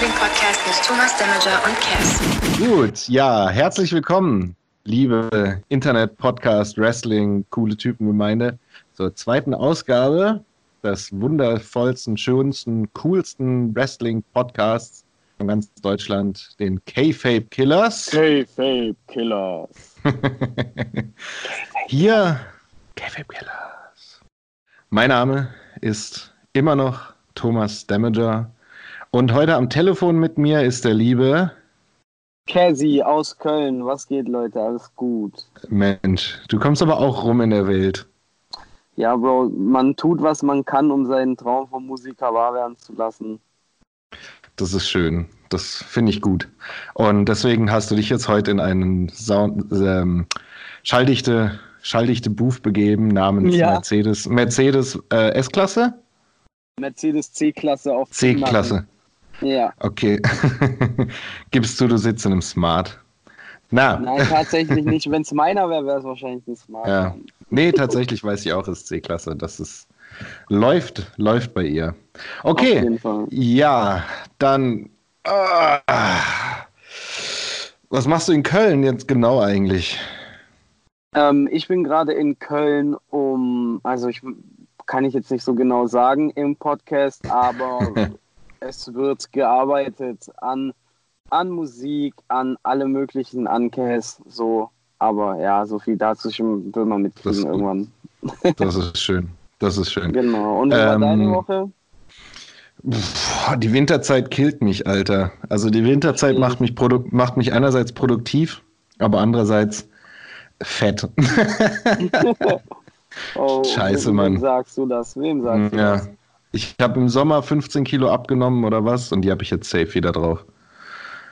Wrestling Podcast mit Thomas Demager und Cass. Gut, ja, herzlich willkommen, liebe Internet-Podcast, Wrestling, coole Typen-Gemeinde, zur zweiten Ausgabe des wundervollsten, schönsten, coolsten Wrestling-Podcasts von ganz Deutschland, den K-Fape Killers. K-Fape Killers. Hier, K-Fape Killers. Mein Name ist immer noch Thomas Damager. Und heute am Telefon mit mir ist der liebe Cassie aus Köln. Was geht, Leute? Alles gut. Mensch. Du kommst aber auch rum in der Welt. Ja, Bro, man tut, was man kann, um seinen Traum vom Musiker wahr werden zu lassen. Das ist schön. Das finde ich gut. Und deswegen hast du dich jetzt heute in einen Sound, ähm, schalldichte, schalldichte Booth begeben namens Ja. Mercedes, Mercedes äh, S-Klasse? Mercedes C-Klasse auf C-Klasse. Ja. Okay. Gibst du, du sitzt in einem Smart. Na, Nein, tatsächlich nicht. Wenn es meiner wäre, wäre es wahrscheinlich ein Smart. Ja. nee, tatsächlich weiß ich auch, es ist C-Klasse. Das ist läuft, läuft bei ihr. Auf Okay. jeden Fall. Ja, dann. Ah, was machst du in Köln jetzt genau eigentlich? Ähm, ich bin gerade in Köln, um, also ich kann ich jetzt nicht so genau sagen im Podcast, aber es wird gearbeitet an, an Musik, an alle möglichen Ankäs, so. Aber ja, so viel dazu schon will man mitkriegen irgendwann. Das ist schön. Das ist schön. Genau. Und wie war Ähm, deine Woche? Die Winterzeit killt mich, Alter. Also die Winterzeit Mhm. macht mich, macht mich einerseits produktiv, aber andererseits fett. Oh, Scheiße, wem Mann. sagst du das? Wem sagst du ja. das? Ich habe im Sommer 15 Kilo abgenommen oder was und die habe ich jetzt safe wieder drauf.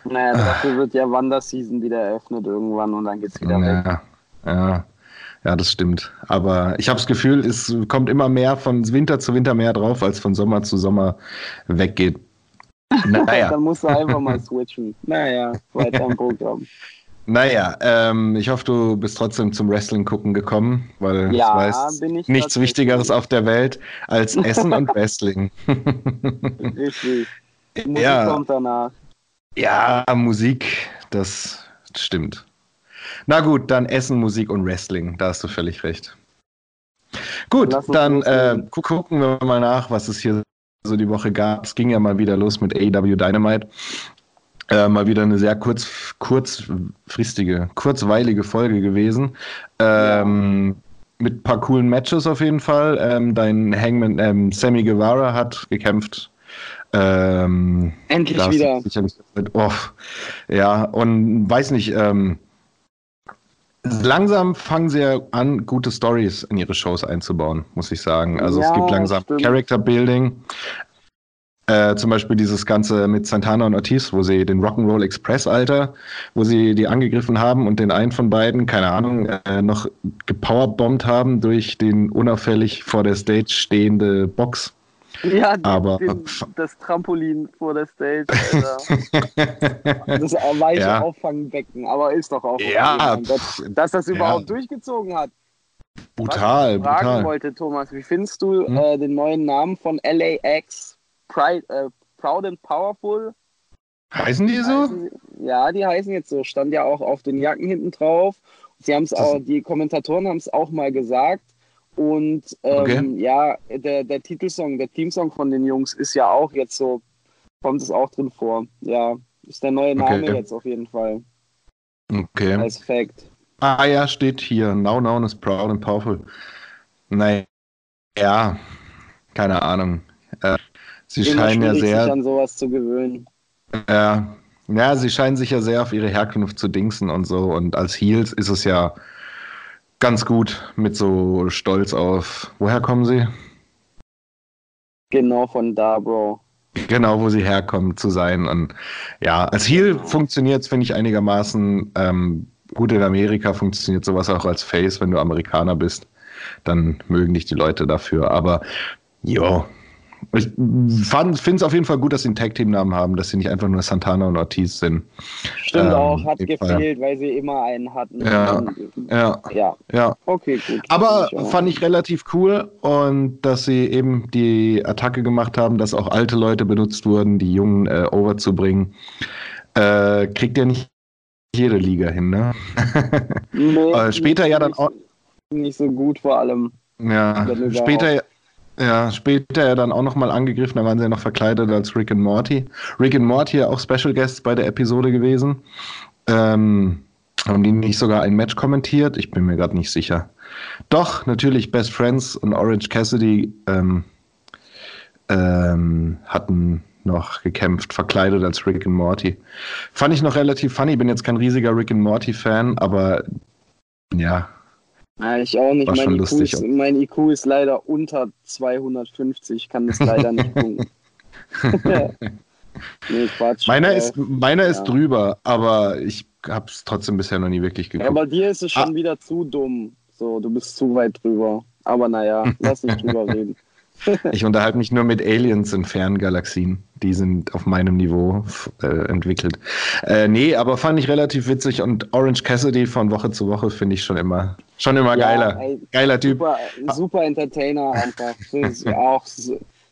Naja, dafür wird ja Wanderseason wieder eröffnet irgendwann und dann geht's wieder weg. Ja, ja, ja, das stimmt. Aber ich habe das Gefühl, es kommt immer mehr von Winter zu Winter mehr drauf, als von Sommer zu Sommer weggeht. Naja, Dann musst du einfach mal switchen. Naja, weiter im Programm. Naja ähm, ich hoffe, du bist trotzdem zum Wrestling gucken gekommen, weil Ja, ich weiß, nichts. Wichtigeres auf der Welt als Essen und Wrestling. Richtig. Musik ja, kommt danach. ja, Musik, das stimmt. Na gut, dann Essen, Musik und Wrestling, da hast du völlig recht. Gut, dann äh, gucken wir mal nach, was es hier so die Woche gab. Es ging ja mal wieder los mit AEW Dynamite. Äh, mal wieder eine sehr kurz, kurzfristige, kurzweilige Folge gewesen. Ähm, Mit ein paar coolen Matches auf jeden Fall. Ähm, dein Hangman ähm, Sammy Guevara hat gekämpft. Ähm, Endlich wieder. sicherlich mit, oh, ja, und weiß nicht, ähm, langsam fangen sie ja an, gute Stories in ihre Shows einzubauen, muss ich sagen. Also es Ja, gibt langsam stimmt. Character Building. Äh, zum Beispiel dieses Ganze mit Santana und Ortiz, wo sie den Rock'n'Roll Express, Alter, wo sie die angegriffen haben und den einen von beiden, keine Ahnung, äh, noch gepowerbombt haben durch den unauffällig vor der Stage stehende Box. Ja, Aber- den, das Trampolin vor der Stage. Alter. Das weiche Ja. Auffangbecken, aber ist doch auch. Ja, pff, Dass das ja. überhaupt durchgezogen hat. brutal, Was ich fragen brutal. wollte, Thomas, wie findest du Hm? äh, den neuen Namen von LAX? Pride, äh, Proud and Powerful? Heißen die so? Heißen Ja, die heißen jetzt so. Stand ja auch auf den Jacken hinten drauf. Sie haben es auch, die Kommentatoren haben es auch mal gesagt. Und ähm, Okay. ja, der, der Titelsong, der Teamsong von den Jungs ist ja auch jetzt so, kommt es auch drin vor. Ja, ist der neue Name Okay. jetzt auf jeden Fall. Okay. Als Fact. Ah ja, steht hier. Now known as proud and powerful. Nein. Ja, keine Ahnung. Äh, sie scheinen ja schwierig, sich sehr. an sowas zu gewöhnen. Äh, ja, sie scheinen sich ja sehr auf ihre Herkunft zu dingsen und so. Und als Heels ist es ja ganz gut mit so Stolz auf. Woher kommen sie? Genau von da, Bro. Genau, wo sie herkommen zu sein. Und ja, als Heel funktioniert es, finde ich, einigermaßen ähm, gut in Amerika funktioniert sowas auch als Face, wenn du Amerikaner bist. Dann mögen dich die Leute dafür. Aber jo, Ich finde es auf jeden Fall gut, dass sie einen Tag-Team-Namen haben, dass sie nicht einfach nur Santana und Ortiz sind. Stimmt Ähm, auch, hat gefehlt, weil sie immer einen hatten. Ja. Ja, ja. ja. okay, gut. Aber ich fand ich relativ cool und dass sie eben die Attacke gemacht haben, dass auch alte Leute benutzt wurden, die Jungen äh, overzubringen. Äh, kriegt ja nicht jede Liga hin, ne? Nee, später nicht- ja dann auch- Nicht so gut vor allem. Ja, später, ja, später ja dann auch nochmal angegriffen, da waren sie ja noch verkleidet als Rick and Morty. Rick and Morty ja auch Special Guests bei der Episode gewesen. Ähm, haben die nicht sogar ein Match kommentiert? Ich bin mir gerade nicht sicher. Doch, natürlich Best Friends und Orange Cassidy ähm, ähm, hatten noch gekämpft, verkleidet als Rick and Morty. Fand ich noch relativ funny, bin jetzt kein riesiger Rick and Morty Fan, aber ja, Ja, ich auch nicht. War Mein IQ, lustig. ist, mein IQ ist leider unter 250, kann das leider nicht gucken. nee, Quatsch. Meiner Äh, ist, meiner ist ja. drüber, aber ich habe es trotzdem bisher noch nie wirklich Ja, geguckt. bei dir ist es schon Ah. wieder zu dumm. So, du bist zu weit drüber. Aber naja, lass nicht drüber reden. ich unterhalte mich nur mit Aliens in fernen Galaxien. Die sind auf meinem Niveau äh, entwickelt. Äh, nee, aber fand ich relativ witzig und Orange Cassidy von Woche zu Woche finde ich schon immer, schon immer Ja, geiler. ey, Geiler Typ. Super, super Entertainer einfach. Das ist auch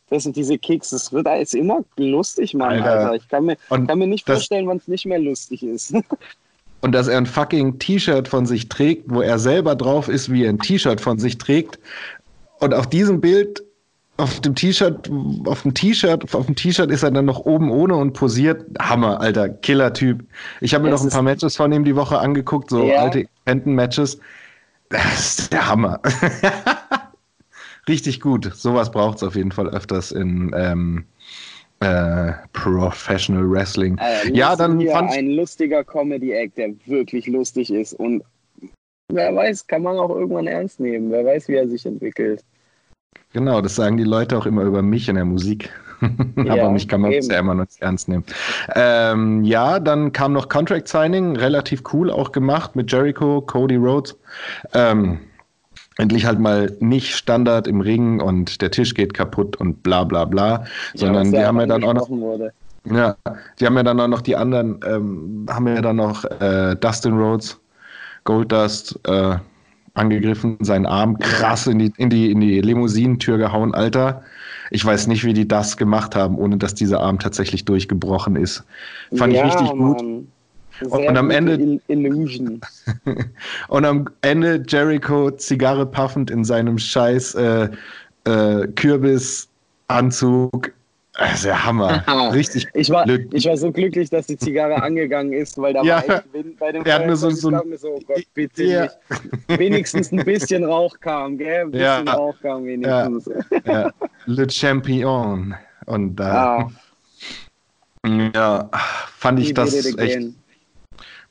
das sind diese Kicks, das wird alles immer lustig, Mann, Alter. Alter. Ich kann mir, Und kann mir nicht das- vorstellen, wann es nicht mehr lustig ist. Und dass er ein fucking T-Shirt von sich trägt, wo er selber drauf ist, wie er ein T-Shirt von sich trägt. Und auf diesem Bild, auf dem T-Shirt, auf dem T-Shirt, auf dem T-Shirt ist er dann noch oben ohne und posiert. Hammer, alter, Killer-Typ. Ich habe mir Das noch ein paar Matches von ihm die Woche angeguckt, so Ja. alte Independent-Matches. Das ist der Hammer. Richtig gut. Sowas braucht es auf jeden Fall öfters in ähm, äh, Professional Wrestling. Äh, Ja, dann fand ein lustiger Comedy-Act, der wirklich lustig ist. Und wer weiß, kann man auch irgendwann ernst nehmen. Wer weiß, wie er sich entwickelt. Genau, das sagen die Leute auch immer über mich in der Musik. Aber Ja, mich kann man eben. bisher immer noch nicht ernst nehmen. Ähm, ja, dann kam noch Contract Signing, relativ cool auch gemacht mit Jericho, Cody Rhodes. Ähm, endlich halt mal nicht Standard im Ring und der Tisch geht kaputt und bla bla bla, sondern die ja haben ja dann auch noch Wurde. ja, die haben ja dann auch noch die anderen, ähm, haben ja dann noch äh, Dustin Rhodes, Goldust äh, angegriffen, seinen Arm krass in die, in die, in die Limousinentür gehauen, Alter. Ich weiß nicht, wie die das gemacht haben, ohne dass dieser Arm tatsächlich durchgebrochen ist. Fand ja, ich richtig gut. Mann. Und- Sehr und am Ende- Il Illusion. Und am Ende Jericho Zigarre paffend in seinem scheiß äh, äh, Kürbisanzug. Das ist Hammer. Richtig. Ich war, Glück- ich war so glücklich, dass die Zigarre angegangen ist, weil da Ja. war echt Wind bei dem hat nur so- Feuerzeug. so ein- so, oh Gott, bitte Ja. nicht. Wenigstens ein bisschen Rauch kam, gell? Ein bisschen Ja. Rauch kam wenigstens. Ja, Le Champion. Und da, Ah, ja, fand ich das echt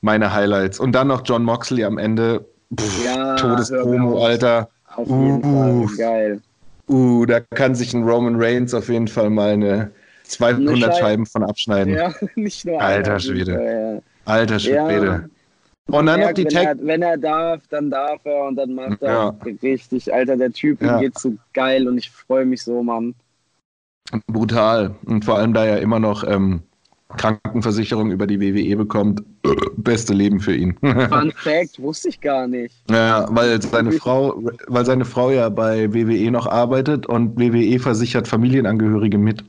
meine Highlights. Und dann noch John Moxley am Ende. Pff, Ja, Todespromo. Alter. Auf jeden Uh. Fall, geil. Uh, da kann sich ein Roman Reigns auf jeden Fall mal eine 200 Eine Scheibe- Scheiben von abschneiden. Ja, nicht nur Alter einer, Schwede. Ja. Alter Schwede. Ja. Und dann noch die wenn, Tag. er, wenn er darf, dann darf er und dann macht er Ja. richtig. Alter, der Typ ihm Ja. geht so geil und ich freue mich so, Mann. Brutal. Und vor allem, da er immer noch ähm, Krankenversicherung über die WWE bekommt. Beste Leben für ihn. Fun Fact, wusste ich gar nicht. Ja, weil seine Frau, weil seine Frau ja bei WWE noch arbeitet und WWE versichert Familienangehörige mit.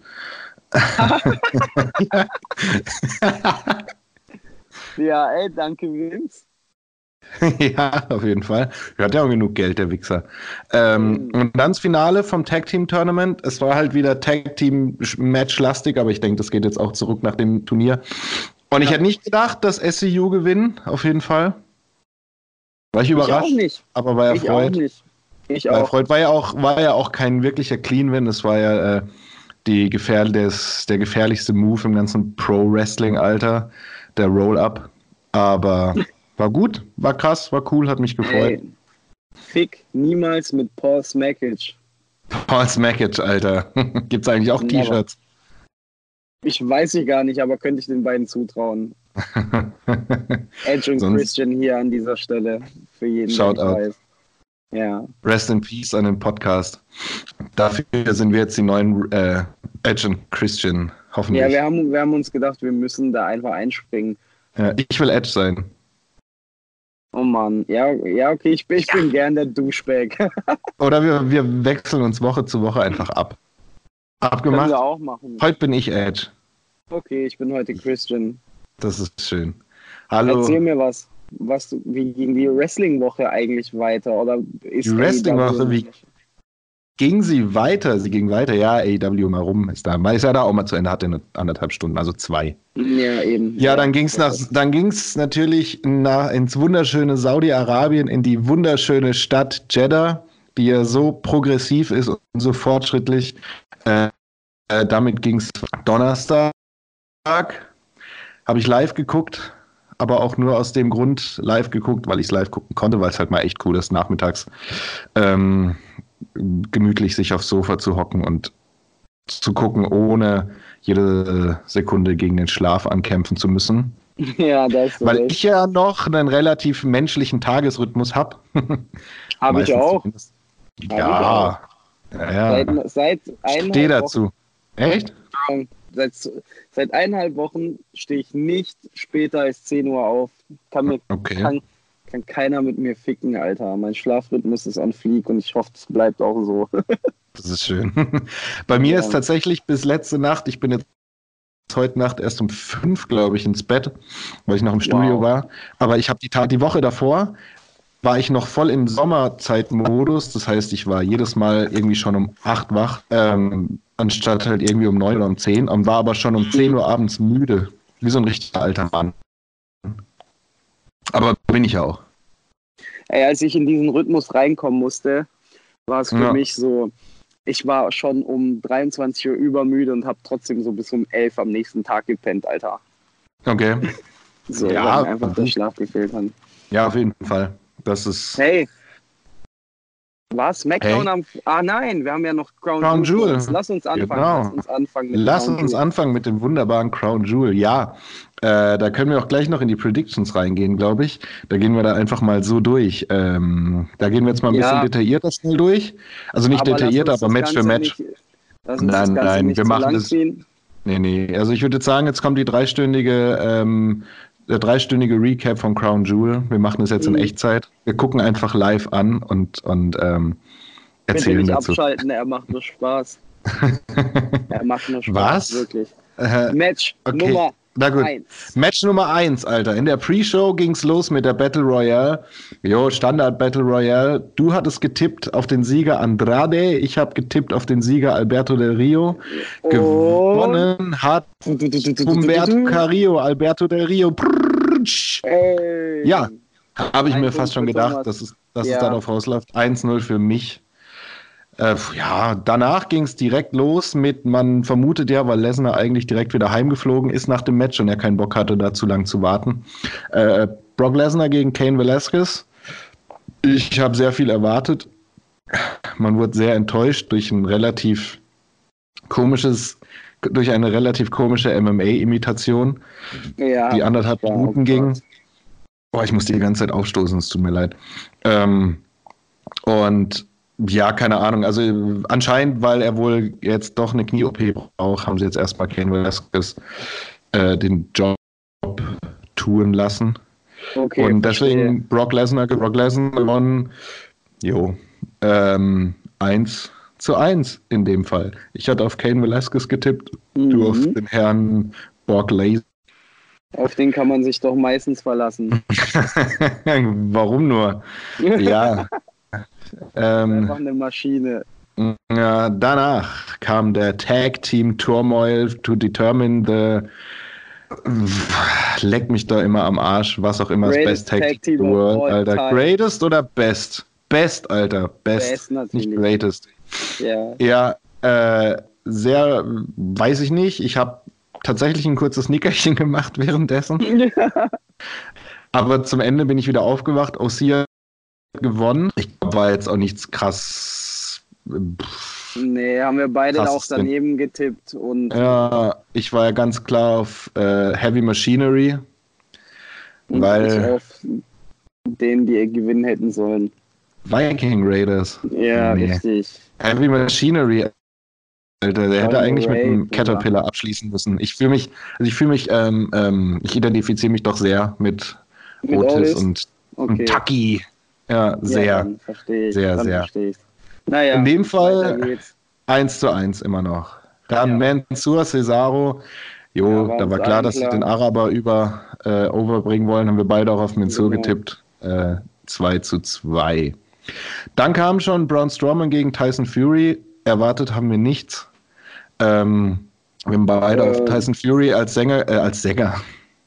Ja, ey, danke, Vince. ja, auf jeden Fall. Er hat ja auch genug Geld, der Wichser. Ähm, Mhm. Und dann das Finale vom Tag Team Tournament. Es war halt wieder Tag Team Match lastig, aber ich denke, das geht jetzt auch zurück nach dem Turnier. Und ich Ja. hätte nicht gedacht, dass SCU gewinnen, auf jeden Fall. War ich Ich auch überrascht, nicht. aber war Ich auch erfreut. nicht. Ich War auch. erfreut. War ja auch, war ja auch kein wirklicher Clean Win. Es war ja äh, die gefähr des, der gefährlichste Move im ganzen Pro-Wrestling-Alter, der Roll-Up. Aber war gut, war krass, war cool, hat mich gefreut. Ey, Fick niemals mit Paul Smackage. Paul Smackage, Alter. Gibt's eigentlich auch. T-Shirts? Ich weiß ich gar nicht, aber könnte ich den beiden zutrauen. Edge und Sonst- Christian hier an dieser Stelle. Für jeden, nicht weiß. Ja. Rest in Peace an den Podcast. Dafür sind wir jetzt die neuen äh, Edge und Christian, hoffentlich. Ja, wir haben, wir haben uns gedacht, wir müssen da einfach einspringen. Ja, ich will Edge sein. Oh Mann. Ja, ja okay, ich, bin- ich bin gern der Duschbag. Oder wir, wir wechseln uns Woche zu Woche einfach ab. Können Abgemacht? wir auch machen. Heute bin ich Edge. Okay, ich bin heute Christian. Das ist schön. Hallo. Erzähl mir was. Was, wie ging die Wrestling-Woche eigentlich weiter? Oder ist Die Wrestling-Woche, wie- Ging sie weiter? Sie ging weiter. Ja, AEW mal rum ist da. Ist ja da auch mal zu Ende, hatte eine anderthalb Stunden, also zwei. Ja, eben. Ja, dann ging's nach, dann ging's natürlich nach, ins wunderschöne Saudi-Arabien, in die wunderschöne Stadt Jeddah, die ja so progressiv ist und so fortschrittlich. Äh, äh, damit ging's Donnerstag. Habe ich live geguckt, aber auch nur aus dem Grund live geguckt, weil ich es live gucken konnte, weil es halt mal echt cool ist, nachmittags ähm, gemütlich sich aufs Sofa zu hocken und zu gucken, ohne jede Sekunde gegen den Schlaf ankämpfen zu müssen. Ja, da ist Weil ich ja noch einen relativ menschlichen Tagesrhythmus habe. Habe ich auch. Ja. ja, ja. Seit, seit Steh Wochen- dazu. Echt? Seit, seit eineinhalb Wochen stehe ich nicht später als 10 Uhr auf. Kann, mir, Okay. kann, kann keiner mit mir ficken, Alter. Mein Schlafrhythmus ist on fleek und ich hoffe, es bleibt auch so. Das ist schön. Bei mir Ja. ist tatsächlich bis letzte Nacht, ich bin jetzt heute Nacht erst um fünf, glaube ich, ins Bett, weil ich noch im Studio Wow. war. Aber ich habe die Tat, die Woche davor war ich noch voll im Sommerzeitmodus. Das heißt, ich war jedes Mal irgendwie schon um acht wach, ähm, anstatt halt irgendwie um neun oder um zehn und war aber schon um zehn Uhr abends müde. Wie so ein richtiger alter Mann. Aber bin ich ja auch. Ey, als ich in diesen Rhythmus reinkommen musste, war es für Ja. mich so, ich war schon um 23 Uhr übermüde und habe trotzdem so bis um 11 am nächsten Tag gepennt, Alter. Okay. So, Ja, weil mir einfach der Schlaf gefehlt hat. Ja, auf jeden Fall. Das ist. Hey. Was? Smackdown Hey. am. Ah nein, wir haben ja noch Crown, Crown Jewel. Jewel. Lass uns anfangen. Genau. Lass uns anfangen mit Lass Crown uns Jewel. anfangen mit dem wunderbaren Crown Jewel. Ja, äh, da können wir auch gleich noch in die Predictions reingehen, glaube ich. Da gehen wir da einfach mal so durch. Ähm, da gehen wir jetzt mal ein Ja. bisschen detaillierter schnell durch. Also nicht Aber detaillierter, aber Match für Match. Nicht, Nein, nein, wir machen das- ziehen. Nee, nee. Also ich würde jetzt sagen, jetzt kommt die dreistündige, ähm, der dreistündige Recap von Crown Jewel. Wir machen das jetzt in Mhm. Echtzeit. Wir gucken einfach live an und, und ähm, erzählen nicht dazu. abschalten, er macht nur Spaß. er macht nur Spaß, Was? wirklich. Äh, Match okay. Nummer Na gut. 1. Match Nummer 1, Alter. In der Pre-Show ging's los mit der Battle Royale. Jo, Standard Battle Royale. Du hattest getippt auf den Sieger Andrade. Ich habe getippt auf den Sieger Alberto Del Rio. Gewonnen hat Humberto Carrillo, Alberto Del Rio. Ey. Ja, Habe ich mir fast schon gedacht, dass es, dass Ja. es darauf rausläuft. 1-0 für mich. Äh, ja, danach ging es direkt los mit, man vermutet ja, weil Lesnar eigentlich direkt wieder heimgeflogen ist nach dem Match und er keinen Bock hatte, da zu lang zu warten. Äh, Brock Lesnar gegen Kane Velasquez. Ich habe sehr viel erwartet. Man wurde sehr enttäuscht durch ein relativ komisches, durch eine relativ komische MMA-Imitation, Ja, die anderthalb ja, Minuten oh ging. Gott. Boah, ich muss die ganze Zeit aufstoßen, es tut mir leid. Ähm, und ja, keine Ahnung. Also anscheinend, weil er wohl jetzt doch eine Knie-OP braucht, haben sie jetzt erstmal Kane Velasquez äh, den Job tun lassen. Okay, und verstehe. deswegen Brock Lesnar, Brock Lesnar gewonnen. Jo. Ähm, 1 zu 1 in dem Fall. Ich hatte auf Kane Velasquez getippt, du auf Mhm. den Herrn Brock Lesnar. Auf den kann man sich doch meistens verlassen. Warum nur? Ja. ähm, Einfach eine Maschine. ja, danach kam der Tag Team Turmoil to determine the leck mich da immer am Arsch, was auch immer Greatest das Best Tag, Team World, Alter. time. Greatest oder Best? Best, Alter. Best. Best natürlich. nicht Greatest. Ja. Ja, äh, sehr, weiß ich nicht. Ich habe tatsächlich ein kurzes Nickerchen gemacht währenddessen. Aber zum Ende bin ich wieder aufgewacht. Hat gewonnen. Ich glaub, war jetzt auch nichts krass. Pff, nee, haben wir beide auch daneben getippt und, Ja, ich war ja ganz klar auf äh, Heavy Machinery. und weil- auf den, die gewinnen hätten sollen. Viking Raiders. Ja, Nee. richtig. Heavy Machinery. Alter, der hätte eigentlich mit Ray, einem Bruder. Caterpillar abschließen müssen. Ich fühle mich, also ich fühle mich, ähm, ähm, ich identifiziere mich doch sehr mit, Mit Otis Otis? und, Okay. und Tucky. Ja, sehr. Ja, dann verstehe ich. Sehr, sehr. Verstehe ich. Naja, In dem Fall- weiter geht's. 1 zu 1 immer noch. Dann Ja. Mansour Jo, Ja, da war klar, dass sie den Araber über äh, overbringen wollen. Haben wir beide auch auf Mansour Genau. getippt. Äh, 2 zu 2. Dann kam schon Braun Strowman gegen Tyson Fury. Erwartet haben wir nichts. Ähm, wir haben beide Äh. auf Tyson Fury als Sänger, äh, als Sänger,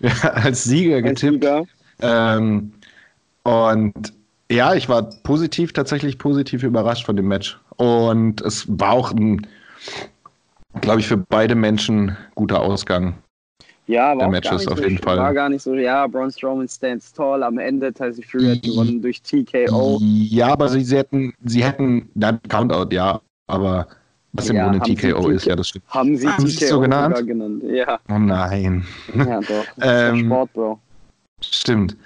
ja, als Sieger getippt. Sieger. Ähm, und ja, ich war positiv, tatsächlich positiv überrascht von dem Match. Und es war auch ein, glaube ich, für beide Menschen guter Ausgang. Ja, war Der Matches auf so, jeden Fall. War gar nicht so, ja, Braun Strowman stands tall. Am Ende Tyson Fury hat gewonnen durch TKO. Ja, aber sie, sie hätten, sie hätten, na, Countout, ja, aber was im Ja, Grunde haben sie TKO TK ist, ja, das stimmt. Haben sie Haben TKO so genannt? genannt? Ja, Oh nein. ja doch. Das ist Ähm, Sport, Bro. Stimmt.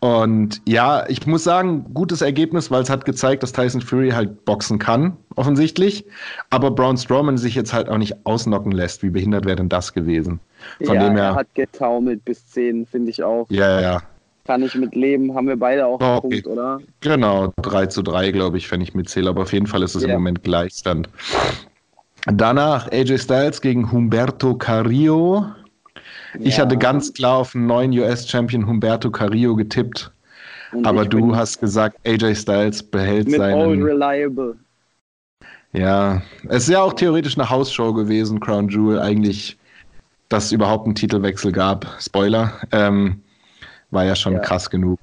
Und ja, ich muss sagen, gutes Ergebnis, weil es hat gezeigt, dass Tyson Fury halt boxen kann, offensichtlich. Aber Braun Strowman sich jetzt halt auch nicht ausnocken lässt. Wie behindert wäre denn das gewesen? Von ja, dem her- er hat getaumelt bis 10, finde ich auch. Ja, ja. Kann ich mit leben. Haben wir beide auch einen Okay. Punkt, oder? Genau, 3 zu 3, glaube ich, wenn ich mitzähle. Aber auf jeden Fall ist es im Ja. Moment Gleichstand. Danach AJ Styles gegen Humberto Carrillo. Ich Ja, hatte ganz klar auf den neuen US-Champion Humberto Carrillo getippt. und Aber ich du hast gesagt, AJ Styles behält mit Old seinen. Reliable. Ja, es ist ja auch theoretisch eine Hausshow gewesen, Crown Jewel, eigentlich, dass es überhaupt einen Titelwechsel gab. Spoiler. Ähm, war ja schon Ja. krass genug.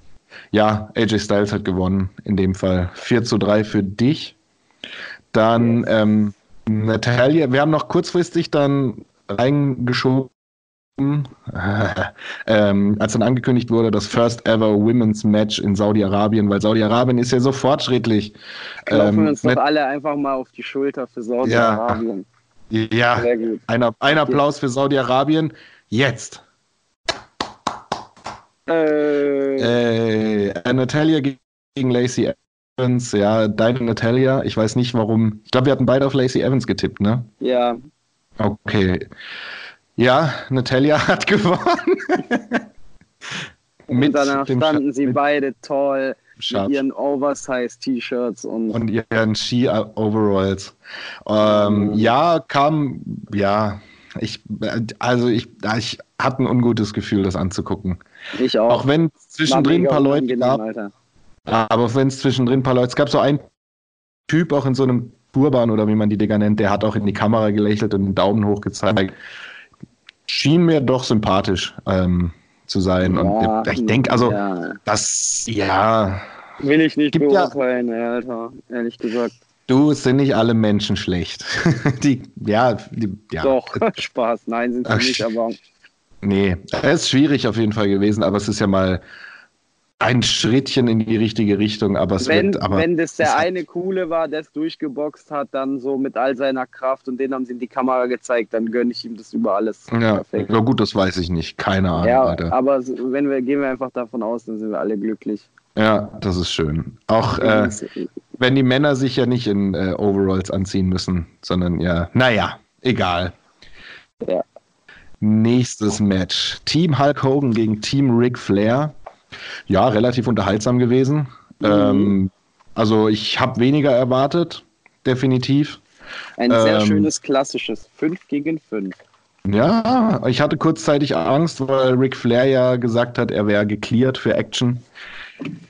Ja, AJ Styles hat gewonnen, in dem Fall 4 zu 3 für dich. Dann ähm, Natalia, wir haben noch kurzfristig dann reingeschoben, ähm, als dann angekündigt wurde, das First Ever Women's Match in Saudi-Arabien, weil Saudi-Arabien ist ja so fortschrittlich. Klopfen wir uns doch alle einfach mal auf die Schulter für Saudi-Arabien. ja, Sehr gut. ein, ein Applaus für Saudi-Arabien. Jetzt. Äh, Äh, Natalia gegen Lacey Evans. Ja, deine Natalia. Ich weiß nicht warum. Ich glaube, wir hatten beide auf Lacey Evans getippt, ne? ja, Okay. Ja, Natalia hat gewonnen. und danach standen sie beide toll mit ihren Oversize-T-Shirts und, und ihren Ski-Overalls. Ähm, Mhm. Ja, kam, ja. Ich, also ich, ich hatte ein ungutes Gefühl, das anzugucken. ich auch. Auch wenn zwischendrin ein paar Leute gab, Alter. aber wenn es zwischendrin ein paar Leute, es gab so einen Typ auch in so einem Turban oder wie man die Dinger nennt, der hat auch in die Kamera gelächelt und einen Daumen hoch gezeigt. Schien mir doch sympathisch ähm, zu sein. Ja, und ich denke, also, ja. das, ja, Will ich nicht Gibt ja- beurteilen, Alter. Ehrlich gesagt. du, es sind nicht alle Menschen schlecht. die, ja, die, ja. Doch, Spaß. Nein, sind sie Ach, nicht, aber Nee, es ist schwierig auf jeden Fall gewesen, aber es ist ja mal ein Schrittchen in die richtige Richtung, aber es wenn, wird, aber wenn das der eine Coole war, der es durchgeboxt hat, dann so mit all seiner Kraft und den haben sie in die Kamera gezeigt, dann gönne ich ihm das über alles. ja, Perfekt. ja, gut, das weiß ich nicht, keine Ahnung, Ja, Alter. aber wenn wir gehen wir einfach davon aus, dann sind wir alle glücklich. Ja, das ist schön. Auch äh, wenn die Männer sich ja nicht in äh, Overalls anziehen müssen, sondern ja, naja, egal. Ja. Nächstes Match. Team Hulk Hogan gegen Team Ric Flair. Ja, relativ unterhaltsam gewesen. Mhm. Ähm, also ich habe weniger erwartet, definitiv. Ein sehr ähm, schönes klassisches 5 gegen 5. Ja, ich hatte kurzzeitig Angst, weil Ric Flair ja gesagt hat, er wäre geklärt für Action.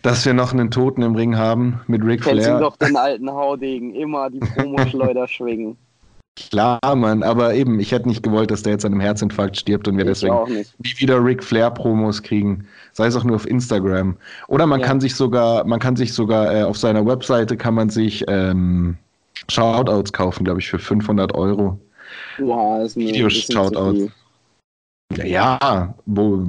Dass wir noch einen Toten im Ring haben mit Ric Kennst Flair. doch den alten Haudegen, immer die Promoschleuder schwingen. Klar, Mann, aber eben, ich hätte nicht gewollt, dass der jetzt an einem Herzinfarkt stirbt und wir Ich deswegen auch nicht. nie wieder Ric Flair Promos kriegen. Sei es auch nur auf Instagram. Oder man Ja. kann sich sogar, man kann sich sogar äh, auf seiner Webseite kann man sich ähm, Shoutouts kaufen, glaube ich, für 500 Euro. Boah, ist mir Videoshoutouts. viel. Ja, wo,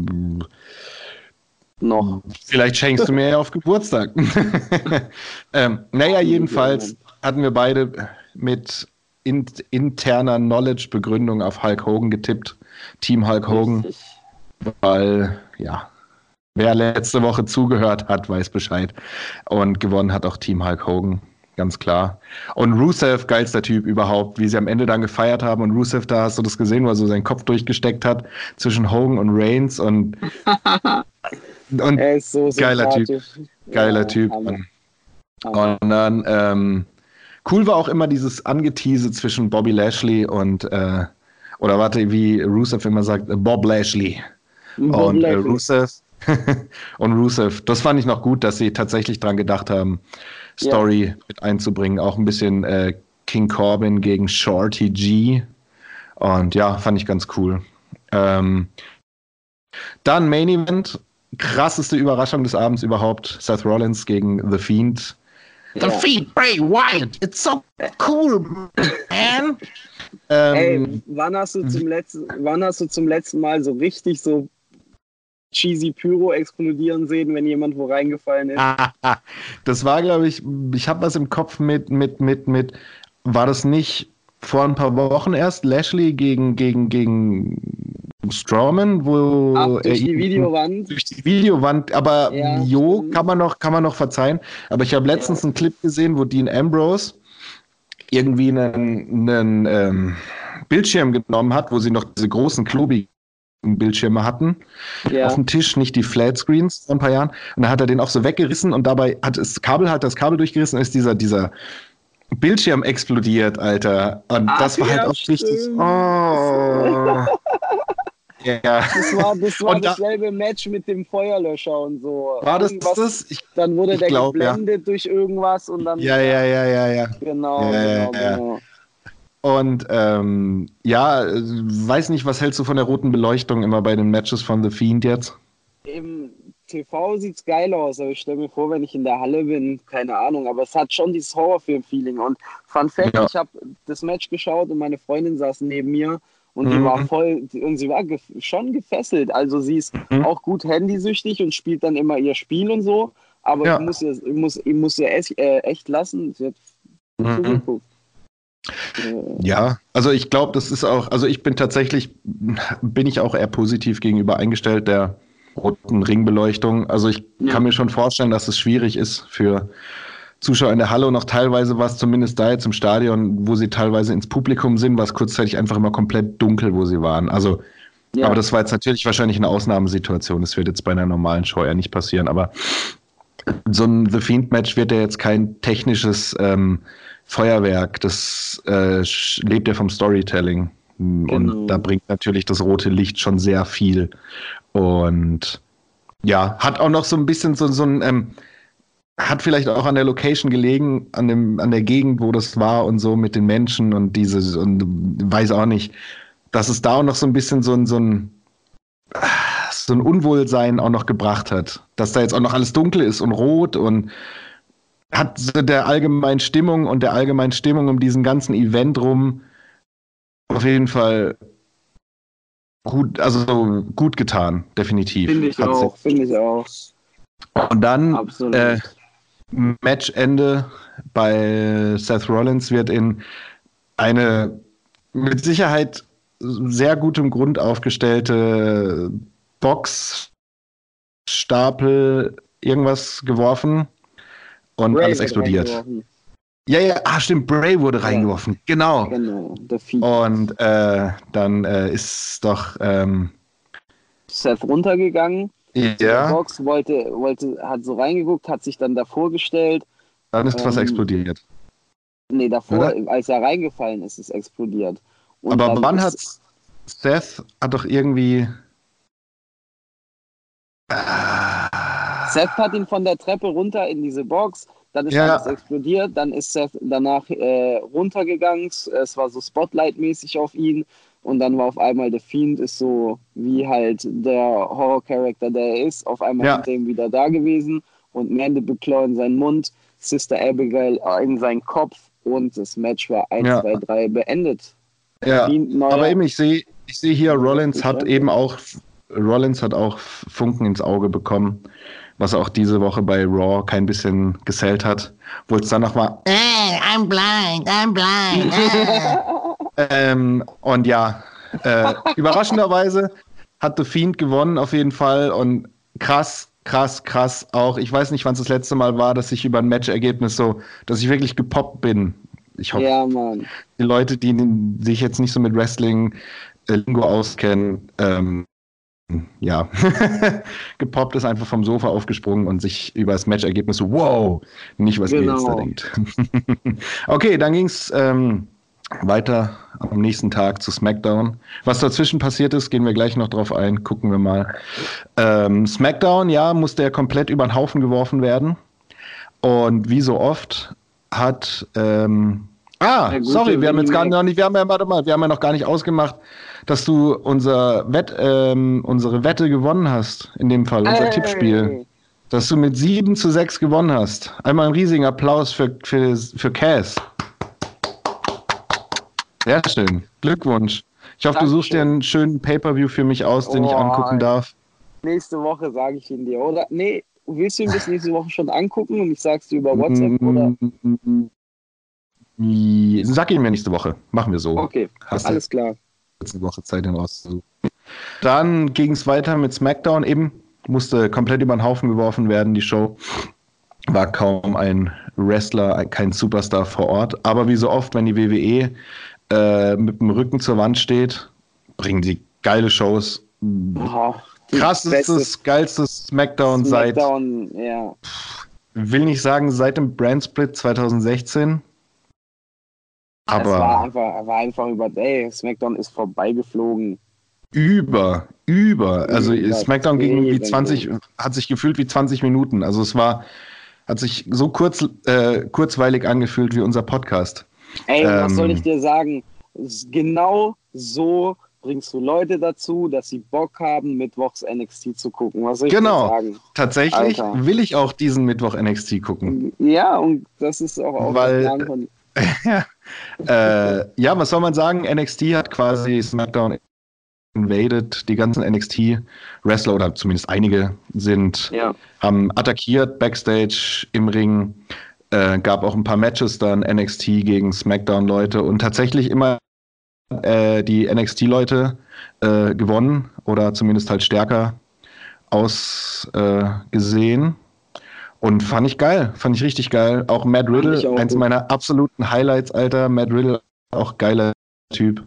Noch. vielleicht schenkst du mir ja auf Geburtstag. ähm, naja, jedenfalls hatten wir beide mit in, interner Knowledge-Begründung auf Hulk Hogan getippt. Team Hulk Hogan. Richtig. weil, ja, wer letzte Woche zugehört hat, weiß Bescheid. Und gewonnen hat auch Team Hulk Hogan, ganz klar. Und Rusev, geilster Typ überhaupt, wie sie am Ende dann gefeiert haben. Und Rusev, da hast du das gesehen, wo er so seinen Kopf durchgesteckt hat zwischen Hogan und Reigns. Und, und Er ist so geiler Typ. Geiler Ja, Typ. Hammer. und dann, ähm, cool war auch immer dieses Angetease zwischen Bobby Lashley und, äh, oder warte, wie Rusev immer sagt, Bob Lashley. Bob und äh, Lashley. Rusev und Rusev, das fand ich noch gut, dass sie tatsächlich dran gedacht haben. Story mit einzubringen. Auch ein bisschen äh, King Corbin gegen Shorty G. Und ja, fand ich ganz cool. Ähm, dann Main Event, krasseste Überraschung des Abends überhaupt. Seth Rollins gegen The Fiend. The. Fiend, Bray Wyatt, it's so cool, man. Ey, Ähm, wann hast du zum letzten, wann hast du zum letzten Mal so richtig so cheesy Pyro explodieren sehen, wenn jemand wo reingefallen ist? das war, glaube ich, ich habe was im Kopf mit, mit, mit, mit, war das nicht vor ein paar Wochen erst Lashley gegen, gegen, gegen Strowman, wo Ab durch die Videowand. durch die Videowand, aber Ja, jo, kann man noch, kann man noch verzeihen. Aber ich habe letztens einen Clip gesehen, wo Dean Ambrose irgendwie einen, einen ähm, Bildschirm genommen hat, wo sie noch diese großen klobigen Bildschirme hatten Ja. auf dem Tisch, nicht die Flatscreens vor ein paar Jahren. Und dann hat er den auch so weggerissen und dabei hat das Kabel, hat das Kabel durchgerissen und ist dieser, dieser Bildschirm explodiert, Alter. Und Ach, das war halt ja, auch richtig. stimmt. Oh. ja. Das war, das war Und da- dasselbe Match mit dem Feuerlöscher und so. War das Irgendwas- das? Ich, Dann wurde der glaub, ja. geblendet durch irgendwas und dann. ja, ja, ja, ja, ja. Genau, Ja, ja, genau, ja. genau. Und ähm, ja, äh, weiß nicht, was hältst du von der roten Beleuchtung immer bei den Matches von The Fiend jetzt? Im TV sieht's geil aus, aber ich stelle mir vor, wenn ich in der Halle bin, keine Ahnung, aber es hat schon dieses Horrorfilm-Feeling. Und Fun Fact, Ja. ich habe das Match geschaut und meine Freundin saß neben mir und die Mhm. war voll, und sie war gef schon gefesselt. Also sie ist Mhm. auch gut handysüchtig und spielt dann immer ihr Spiel und so, aber Ja. ich muss ihr, ich muss, ich muss ihr echt, äh, echt lassen. Sie hat Mhm. zugeguckt. Äh, Ja, also ich glaube, das ist auch, also ich bin tatsächlich, bin ich auch eher positiv gegenüber eingestellt der roten Ringbeleuchtung. Also ich Ja. kann mir schon vorstellen, dass es schwierig ist für Zuschauer in der Halle und auch teilweise war es zumindest da jetzt im Stadion, wo sie teilweise ins Publikum sind, war es kurzzeitig einfach immer komplett dunkel, wo sie waren. Also, ja. aber das war jetzt natürlich wahrscheinlich eine Ausnahmesituation. Das wird jetzt bei einer normalen Show ja nicht passieren, aber so ein The Fiend-Match wird ja jetzt kein technisches ähm, Feuerwerk. Das äh, lebt ja vom Storytelling. Genau. Und da bringt natürlich das rote Licht schon sehr viel. Und ja, hat auch noch so ein bisschen so, so ein, ähm, hat vielleicht auch an der Location gelegen, an, dem, an der Gegend, wo das war und so mit den Menschen und dieses, und weiß auch nicht, dass es da auch noch so ein bisschen so ein, so ein, so ein Unwohlsein auch noch gebracht hat. Dass da jetzt auch noch alles dunkel ist und rot und hat der allgemeinen Stimmung und der allgemeinen Stimmung um diesen ganzen Event rum auf jeden Fall gut, also gut getan, definitiv. Finde ich Hat's auch, finde ich auch. Und dann äh, Matchende bei Seth Rollins wird in eine mit Sicherheit sehr gutem Grund aufgestellte Boxstapel irgendwas geworfen und Bray alles explodiert. reingeworfen. Ja, ja, ah, stimmt, Bray wurde reingeworfen. Genau. Genau, der Feed. Und äh, dann äh, ist doch ähm, Seth runtergegangen. ja, Box wollte, wollte, hat so reingeguckt, hat sich dann davor gestellt. dann ist was ähm, explodiert. Nee, davor, Oder? als er reingefallen ist, ist explodiert. Und Aber wann hat Seth hat doch irgendwie Seth hat ihn von der Treppe runter in diese Box, dann ist Ja. alles explodiert, dann ist Seth danach äh, runtergegangen, es war so Spotlight-mäßig auf ihn und dann war auf einmal der Fiend ist so wie halt der Horror-Charakter, der er ist, auf einmal Ja. hinter ihm wieder da gewesen und Mandible Claw in seinen Mund, Sister Abigail in seinen Kopf und das Match war 1, Ja. 2, 3 beendet. ja. Aber eben, ich sehe ich sehe hier, Rollins hat eben auch Rollins hat auch Funken ins Auge bekommen, was auch diese Woche bei Raw kein bisschen gesellt hat, wo es dann nochmal Hey, I'm blind, I'm blind. ah. Ähm, und ja, äh, überraschenderweise hat The Fiend gewonnen auf jeden Fall und krass, krass, krass auch. Ich weiß nicht, wann es das letzte Mal war, dass ich über ein Matchergebnis so, dass ich wirklich gepoppt bin. Ich hoffe, Ja, die Leute, die sich jetzt nicht so mit Wrestling äh, Lingo auskennen, ähm, ja, gepoppt ist einfach vom Sofa aufgesprungen und sich über das Matchergebnis so, wow, nicht was ihr jetzt da Genau. denkt. okay, dann ging es ähm, weiter am nächsten Tag zu SmackDown. Was dazwischen passiert ist, gehen wir gleich noch drauf ein, gucken wir mal. Ähm, SmackDown, ja, musste ja komplett über den Haufen geworfen werden. Und wie so oft hat ähm, Ah, gute sorry, wir haben jetzt gar noch nicht, wir haben ja, warte mal, wir haben ja noch gar nicht ausgemacht, dass du unser Wett, ähm, unsere Wette gewonnen hast, in dem Fall, unser Ey. Tippspiel. Dass du mit 7 zu 6 gewonnen hast. Einmal einen riesigen Applaus für, für, für Cass. Sehr schön. Glückwunsch. Ich hoffe, du suchst dir Dankeschön. einen schönen Pay-Per-View für mich aus, den ich Oh, angucken darf. Nächste Woche sage ich ihn dir, oder? Nee, willst du ihn bis nächste Woche schon angucken und ich sag's dir über WhatsApp, oder? Mm, Sag ihn mir nächste Woche. Machen wir so. Okay, Hast du alles klar. jetzt eine Woche Zeit, den rauszusuchen. Dann ging es weiter mit SmackDown eben. Musste komplett über den Haufen geworfen werden, die Show. War kaum ein Wrestler, kein Superstar vor Ort. Aber wie so oft, wenn die WWE äh, mit dem Rücken zur Wand steht, bringen sie geile Shows. Oh, die Krassestes, geilstes SmackDown, seit, Smackdown, ja. will nicht sagen seit dem Brandsplit 2016. es war Aber einfach, war einfach über, ey, Smackdown ist vorbeigeflogen. über, über. Also SmackDown ging wie Übertrieben. 20, hat sich gefühlt wie 20 Minuten. Also es war, hat sich so kurz, äh, kurzweilig angefühlt wie unser Podcast. Ey, und was Ähm. soll ich dir sagen? Genau so bringst du Leute dazu, dass sie Bock haben, mittwochs NXT zu gucken. Was soll ich Genau. sagen? Tatsächlich Alter. will ich auch diesen Mittwoch NXT gucken. Ja, und das ist auch, auch Weil- der Plan von. äh, ja, was soll man sagen? NXT hat quasi SmackDown invaded. Die ganzen NXT-Wrestler oder zumindest einige sind Ja. haben attackiert backstage im Ring. Äh, gab auch ein paar Matches dann NXT gegen SmackDown-Leute und tatsächlich immer äh, die NXT-Leute äh, gewonnen oder zumindest halt stärker ausgesehen. Und fand ich geil, fand ich richtig geil. Auch Matt Riddle, auch eins gut. meiner absoluten Highlights, Alter. Matt Riddle, auch geiler Typ.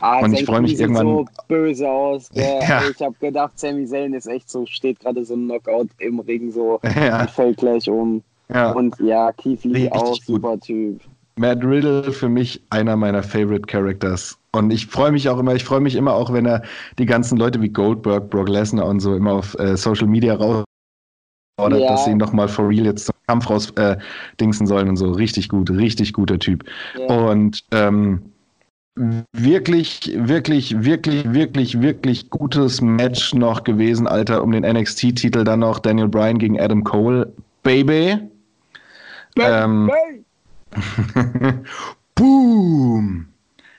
Ah, Und ich sein freu mich irgendwann- so böse aus. Der, Ja. Ich habe gedacht, Sami Zayn ist echt so, steht gerade so ein Knockout im Ring so ja, und fällt gleich um. ja. Und ja, Keith Lee auch, gut. super Typ. Matt Riddle für mich einer meiner Favorite Characters. Und ich freue mich auch immer, ich freue mich immer auch, wenn er die ganzen Leute wie Goldberg, Brock Lesnar und so immer auf äh, Social Media raus fordert, Ja. dass sie ihn nochmal for real jetzt zum Kampf raus äh, sollen und so. Richtig gut, richtig guter Typ. Ja. Und ähm, wirklich, wirklich, wirklich, wirklich, wirklich gutes Match noch gewesen, Alter, um den NXT-Titel dann noch Daniel Bryan gegen Adam Cole. Baby. Ähm, Hey! Boom!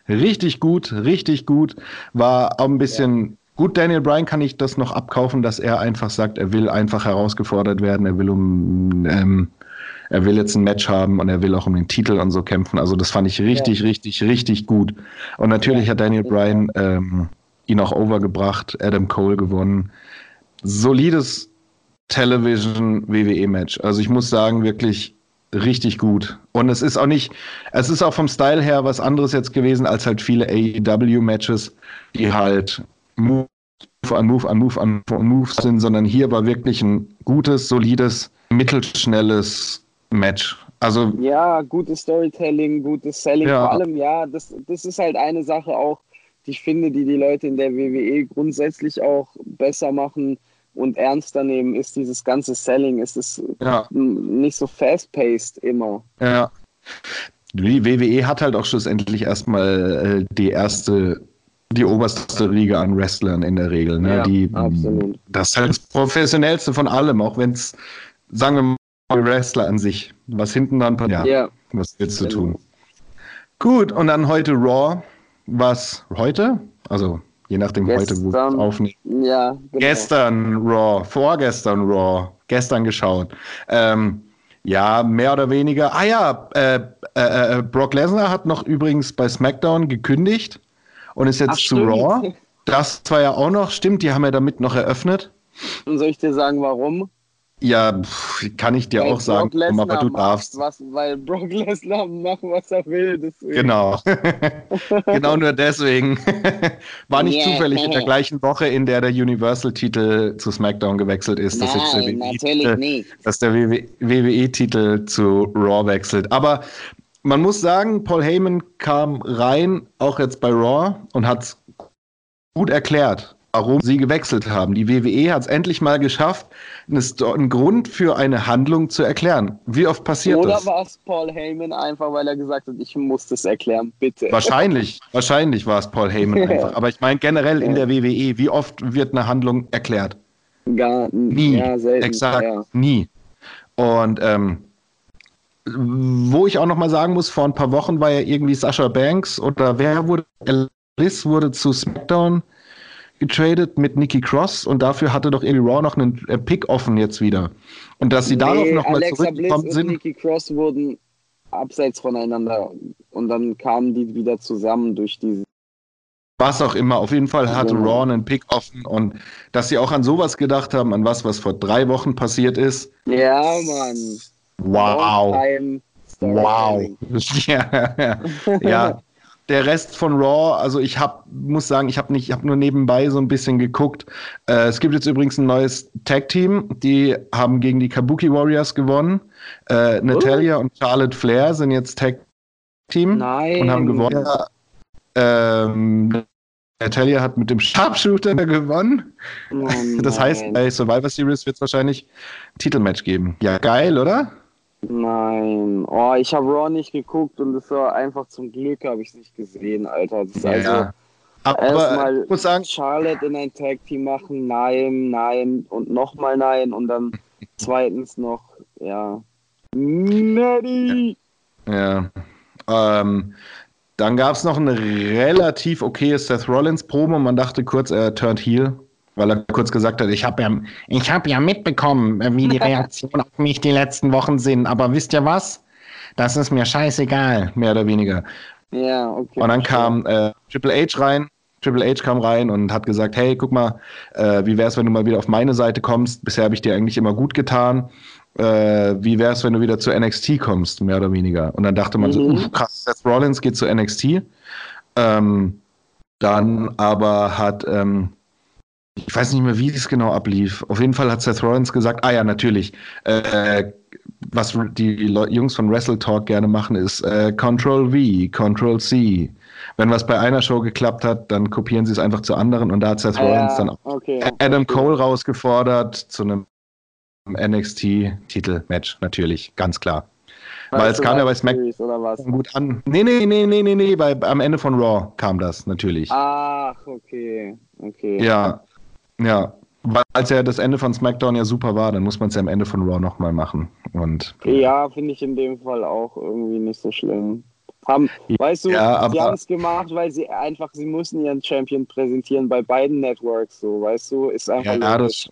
Richtig gut, richtig gut. War auch ein bisschen gut. Daniel Bryan kann ich das noch abkaufen, dass er einfach sagt, er will einfach herausgefordert werden. Er will um, ähm, er will jetzt ein Match haben und er will auch um den Titel und so kämpfen. Also das fand ich richtig, richtig, richtig gut. Und natürlich Ja, hat Daniel Bryan ähm, ihn auch overgebracht, Adam Cole gewonnen. Solides Television WWE Match. Also ich muss sagen, wirklich richtig gut. Und es ist auch nicht, es ist auch vom Style her was anderes jetzt gewesen als halt viele AEW Matches, die halt Move an Move an Move an Move sind, sondern hier war wirklich ein gutes, solides, mittelschnelles Match. Also Ja, gutes Storytelling, gutes Selling. Ja. Vor allem, ja, das, das ist halt eine Sache auch, die ich finde, die die Leute in der WWE grundsätzlich auch besser machen und ernster nehmen, ist dieses ganze Selling. Es ist ja, m, nicht so fast-paced immer. Ja. Die WWE hat halt auch schlussendlich erstmal äh, die erste, die oberste Riege an Wrestlern in der Regel. Ne? Ja, die, absolut. Das ist halt das professionellste von allem, auch wenn es, sagen wir mal, die Wrestler an sich, was hinten dann passiert. Ja, Was willst du tun? Gut, und dann heute Raw. Was heute? Also je nachdem heute, wo wir Gestern. aufnehmen. ja, genau. Gestern Raw, vorgestern Raw, gestern geschaut. Ähm, ja, mehr oder weniger. Ah ja, äh, äh, äh, Brock Lesnar hat noch übrigens bei SmackDown gekündigt und ist jetzt Ach, zu. Raw. Das war ja auch noch, stimmt, die haben ja damit noch eröffnet. Und soll ich dir sagen, warum? Ja, pff, kann ich dir Weil auch sagen, Lesnar aber du darfst. Was, weil Brock Lesnar macht, was er will. Deswegen. Genau. genau nur deswegen. War nicht Yeah. zufällig in der gleichen Woche, in der der Universal-Titel zu SmackDown gewechselt ist, dass jetzt der Nein, natürlich nicht. dass der WWE-Titel zu Raw wechselt. Aber man muss sagen, Paul Heyman kam rein, auch jetzt bei Raw, und hat gut erklärt, warum sie gewechselt haben. Die WWE hat es endlich mal geschafft, einen Grund für eine Handlung zu erklären. Wie oft passiert Oder das? war es Paul Heyman einfach, weil er gesagt hat, ich muss das erklären, bitte. Wahrscheinlich, wahrscheinlich war es Paul Heyman einfach. Aber ich meine generell in der WWE, wie oft wird eine Handlung erklärt? Gar Nie. Ja, selten. Exakt, Ja. nie. Und ähm, wo ich auch noch mal sagen muss, vor ein paar Wochen war ja irgendwie Sasha Banks oder wer wurde, Alice wurde zu SmackDown getradet mit Nikki Cross und dafür hatte doch irgendwie Raw noch einen äh, Pick offen jetzt wieder. Und dass sie darauf Nee, noch mal Alexa Bliss zurückgekommen und sind, Nikki Cross wurden abseits voneinander und dann kamen die wieder zusammen durch diese. was auch immer, auf jeden Fall hatte Genau. Raw einen Pick offen und dass sie auch an sowas gedacht haben, an was, was vor drei Wochen passiert ist. Ja, Mann. Wow. Wow. Storytelling. Ja, ja. Der Rest von Raw, also ich hab, muss sagen, ich habe nicht, ich habe nur nebenbei so ein bisschen geguckt. Äh, es gibt jetzt übrigens ein neues Tag-Team, die haben gegen die Kabuki Warriors gewonnen. Äh, Natalia und Charlotte Flair sind jetzt Tag-Team Nein. und haben gewonnen. Ähm, Natalia hat mit dem Sharpshooter gewonnen. Oh Das heißt, bei Survivor Series wird es wahrscheinlich ein Titelmatch geben. Ja, geil, oder? Nein. Oh, ich habe Raw nicht geguckt und es war einfach zum Glück habe ich es nicht gesehen, Alter. Das ist also Aber erstmal ich muss sagen, Charlotte in ein Tag Team machen, nein, nein und nochmal nein und dann zweitens noch, ja. Maddie! Ja. Ähm, dann gab es noch eine relativ okaye Seth Rollins Promo. Man dachte kurz, er turned heel, weil er kurz gesagt hat, ich habe ja, ich hab ja mitbekommen, wie die Reaktionen auf mich die letzten Wochen sind. Aber wisst ihr was? Das ist mir scheißegal, mehr oder weniger. Ja, okay. Und dann kam äh, Triple H rein. Triple H kam rein und hat gesagt, hey, guck mal, äh, wie wär's, wenn du mal wieder auf meine Seite kommst? Bisher habe ich dir eigentlich immer gut getan. Äh, wie wär's, wenn du wieder zu NXT kommst, mehr oder weniger? Und dann dachte man so, Mhm. uff, krass, Seth Rollins geht zu NXT. Ähm, dann aber hat, ähm, ich weiß nicht mehr, wie das genau ablief. Auf jeden Fall hat Seth Rollins gesagt, ah ja, natürlich, äh, was die Leu- Jungs von Wrestle Talk gerne machen, ist äh, Control V, Control C. Wenn was bei einer Show geklappt hat, dann kopieren sie es einfach zu anderen und da hat Seth Rollins dann auch okay, Adam okay. Cole rausgefordert zu einem NXT-Titelmatch, natürlich, ganz klar. Weil es kam ja bei SmackDown gut an. Nee, nee, nee, nee, nee, nee, bei, am Ende von Raw kam das natürlich. Ach, okay. Okay. Ja, ja. Weil als ja das Ende von SmackDown ja super war, dann muss man es ja am Ende von Raw nochmal machen. Und Ja, finde ich in dem Fall auch irgendwie nicht so schlimm. Haben, weißt du, Ja, sie haben es gemacht, weil sie einfach, sie mussten ihren Champion präsentieren bei beiden Networks, so, weißt du, ist einfach ja, logisch.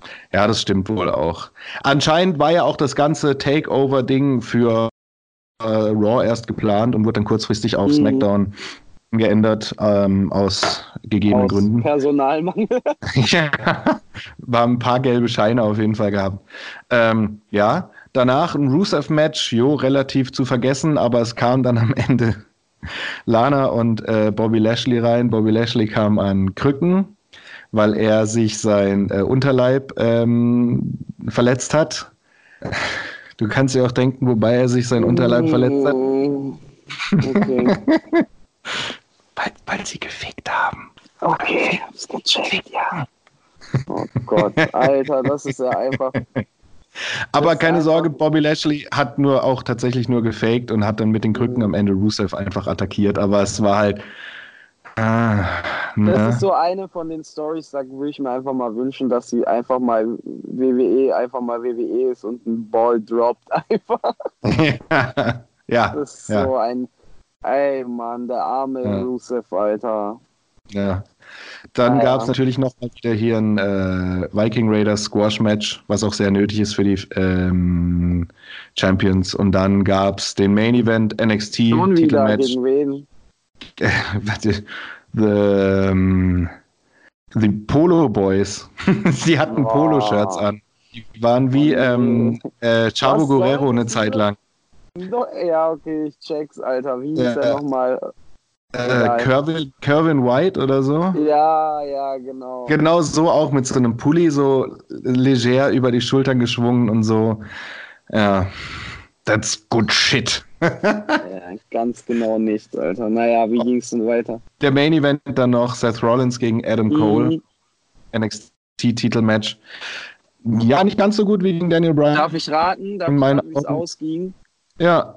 das, ja, das stimmt wohl auch. Anscheinend war ja auch das ganze Takeover-Ding für äh, Raw erst geplant und wurde dann kurzfristig auf Mhm. SmackDown geändert, ähm, aus gegebenen Aus Gründen. Personalmangel. ja, war ein paar gelbe Scheine auf jeden Fall gehabt. Ähm, ja, danach ein Rusev-Match, jo, relativ zu vergessen, aber es kam dann am Ende Lana und äh, Bobby Lashley rein. Bobby Lashley kam an Krücken, weil er sich sein äh, Unterleib ähm, verletzt hat. Du kannst dir auch denken, wobei er sich sein Unterleib verletzt hat. Mm, Okay. Weil, weil sie gefickt haben. Okay, hab's gecheckt, ja. Oh Gott, Alter, das ist ja einfach. Aber Das ist keine einfach- Sorge, Bobby Lashley hat nur auch tatsächlich nur gefaked und hat dann mit den Krücken Mhm. am Ende Rusev einfach attackiert. Aber es war halt. Ah, Das ne? ist so eine von den Stories, da würde ich mir einfach mal wünschen, dass sie einfach mal WWE einfach mal WWE ist und ein Ball droppt einfach. ja, Das ist Ja. so ein. Ey Mann, der arme Ja. Rusev, Alter. ja. Dann Ah, ja. gab es natürlich noch mal wieder hier ein äh, Viking Raiders Squash Match, was auch sehr nötig ist für die ähm, Champions. Und dann gab es den Main Event NXT Schon Titelmatch. gegen wen? Warte, the, ähm, The Polo Boys. Sie hatten Oh. Polo-Shirts an. Die waren wie ähm, äh, Chavo Guerrero eine? Zeit lang. Do- Ja, okay, ich check's, Alter. Wie hieß Ja, der ja. nochmal? Äh, Egal. Kervin, Kervin White oder so. Ja, ja, genau. Genau so auch mit so einem Pulli so leger über die Schultern geschwungen und so. Ja, that's good shit. Ja, ganz genau nicht, Alter. Naja, wie ging's denn weiter? Der Main Event dann noch Seth Rollins gegen Adam Cole, Mhm. NXT-Titelmatch. Ja, nicht ganz so gut wie gegen Daniel Bryan. Darf ich raten? Darf ich raten, wie es ausging? Ja,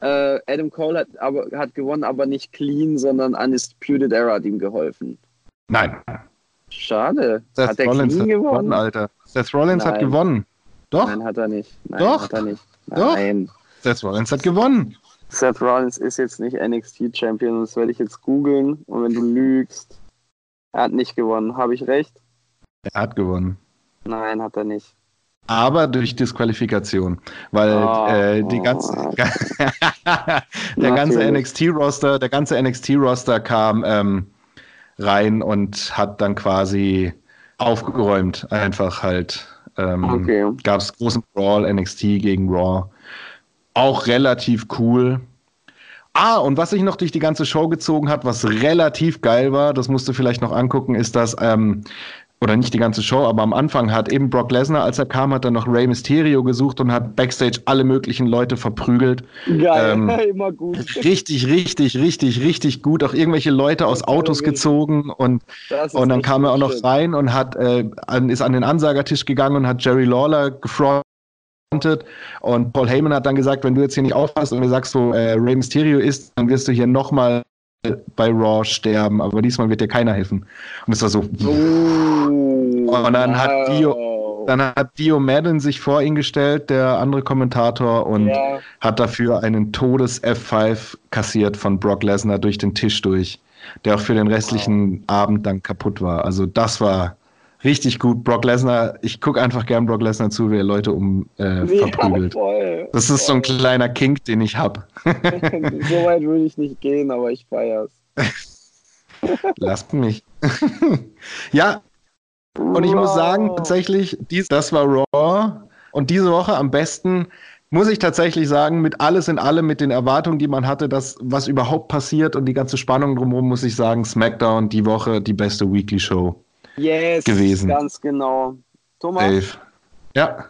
Äh, Adam Cole hat, aber, hat gewonnen, aber nicht clean, sondern Undisputed Era hat ihm geholfen. nein. Schade. Seth hat er Rollins clean hat gewonnen? gewonnen, Alter. Seth Rollins hat Nein. gewonnen. Doch, Nein, hat er nicht. Nein, Doch. hat er nicht. Doch. Nein. Seth Rollins hat gewonnen. Seth Rollins ist jetzt nicht NXT-Champion, das werde ich jetzt googeln. Und wenn du lügst, er hat nicht gewonnen. Habe ich recht? Er hat gewonnen. Nein, hat er nicht. Aber durch Disqualifikation. Weil Oh. äh, die ganze, der ganze Natürlich. NXT-Roster, der ganze NXT-Roster kam ähm, rein und hat dann quasi aufgeräumt. Einfach halt. Ähm, Okay. Gab es großen Brawl NXT gegen Raw. Auch relativ cool. Ah, und was sich noch durch die ganze Show gezogen hat, was relativ geil war, das musst du vielleicht noch angucken, ist das, ähm, oder nicht die ganze Show, aber am Anfang hat eben Brock Lesnar, als er kam, hat er noch Rey Mysterio gesucht und hat Backstage alle möglichen Leute verprügelt. Geil, Ähm, immer gut. Richtig, richtig, richtig, richtig gut. Auch irgendwelche Leute aus Autos gezogen und und dann kam er auch noch schön. rein und hat, äh, an, ist an den Ansagertisch gegangen und hat Jerry Lawler gefrontet. Und Paul Heyman hat dann gesagt, wenn du jetzt hier nicht aufpasst und mir sagst, wo äh, Rey Mysterio ist, dann wirst du hier nochmal bei Raw sterben. Aber diesmal wird dir keiner helfen. Und es war so. Oh, Und dann hat wow. Dio- Dann hat Dio Madden sich vor ihn gestellt, der andere Kommentator, und ja, hat dafür einen Todes-F5 kassiert von Brock Lesnar durch den Tisch durch, der auch für den restlichen Abend dann kaputt war. Also das war richtig gut. Brock Lesnar, ich gucke einfach gern Brock Lesnar zu, wie er Leute um äh, verprügelt. Ja, voll. Das ist so ein kleiner Kink, den ich habe. so weit würde ich nicht gehen, aber ich feier's. Lasst mich. ja, und ich muss sagen, tatsächlich, dies, das war Raw. Und diese Woche am besten, muss ich tatsächlich sagen, mit alles in allem, mit den Erwartungen, die man hatte, dass was überhaupt passiert und die ganze Spannung drumherum, muss ich sagen, SmackDown die Woche die beste Weekly Show. Yes, gewesen. ganz genau. Thomas, Elf. Ja.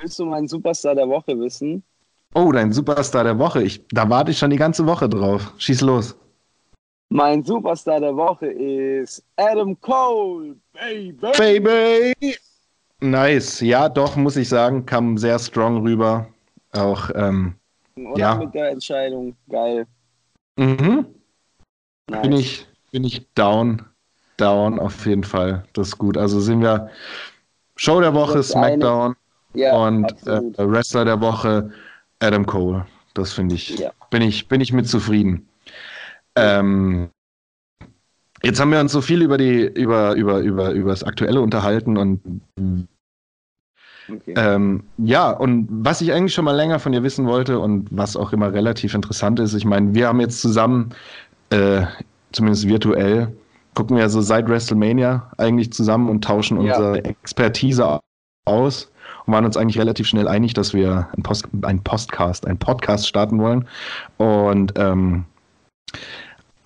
willst du meinen Superstar der Woche wissen? Oh, dein Superstar der Woche. Ich, da warte ich schon die ganze Woche drauf. Schieß los. Mein Superstar der Woche ist Adam Cole, baby. Baby! Nice. Ja, doch, muss ich sagen, kam sehr strong rüber. Auch, ähm, Oder Ja. mit der Entscheidung. Geil. mhm. Nice. bin ich, bin ich down. Down auf jeden Fall. Das ist gut. Also sind wir Show der Woche, SmackDown ja, und äh. Wrestler der Woche, Adam Cole. Das finde ich, Ja. bin ich, bin ich mit zufrieden. Ähm, jetzt haben wir uns so viel über die, über, über, über, über das Aktuelle unterhalten und okay. ähm, ja, und was ich eigentlich schon mal länger von dir wissen wollte und was auch immer relativ interessant ist, ich meine, wir haben jetzt zusammen, äh, zumindest virtuell, gucken wir so seit WrestleMania eigentlich zusammen und tauschen Ja. unsere Expertise aus und waren uns eigentlich relativ schnell einig, dass wir einen, Post, einen Postcast, einen Podcast starten wollen. Und ähm,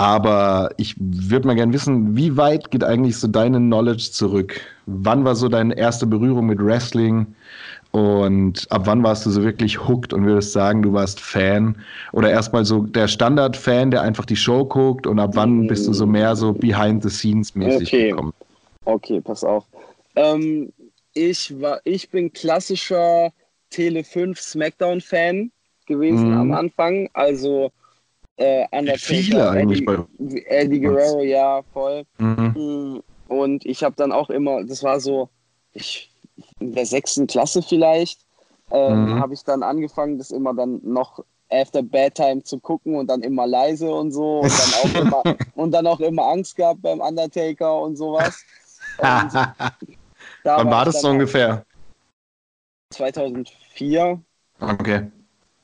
aber ich würde mal gerne wissen, wie weit geht eigentlich so deine Knowledge zurück? Wann war so deine erste Berührung mit Wrestling? Und ab wann warst du so wirklich hooked und würdest sagen, du warst Fan? Oder erstmal so der Standard-Fan, der einfach die Show guckt und ab wann bist du so mehr so behind-the-scenes-mäßig Okay. gekommen? Okay, pass auf. Ähm, ich, war, ich bin klassischer Tele 5 Smackdown-Fan gewesen Mhm. am Anfang. Also äh, Undertaker, Viele eigentlich bei Eddie, Eddie Guerrero, ja, voll. Mhm. Mm, Und ich habe dann auch immer, das war so, ich, in der sechsten Klasse vielleicht, ähm, Mhm. habe ich dann angefangen, das immer dann noch after bedtime zu gucken und dann immer leise und so und dann auch immer, und dann auch immer Angst gehabt beim Undertaker und sowas. Und da Wann war das so ungefähr? 2004, Okay.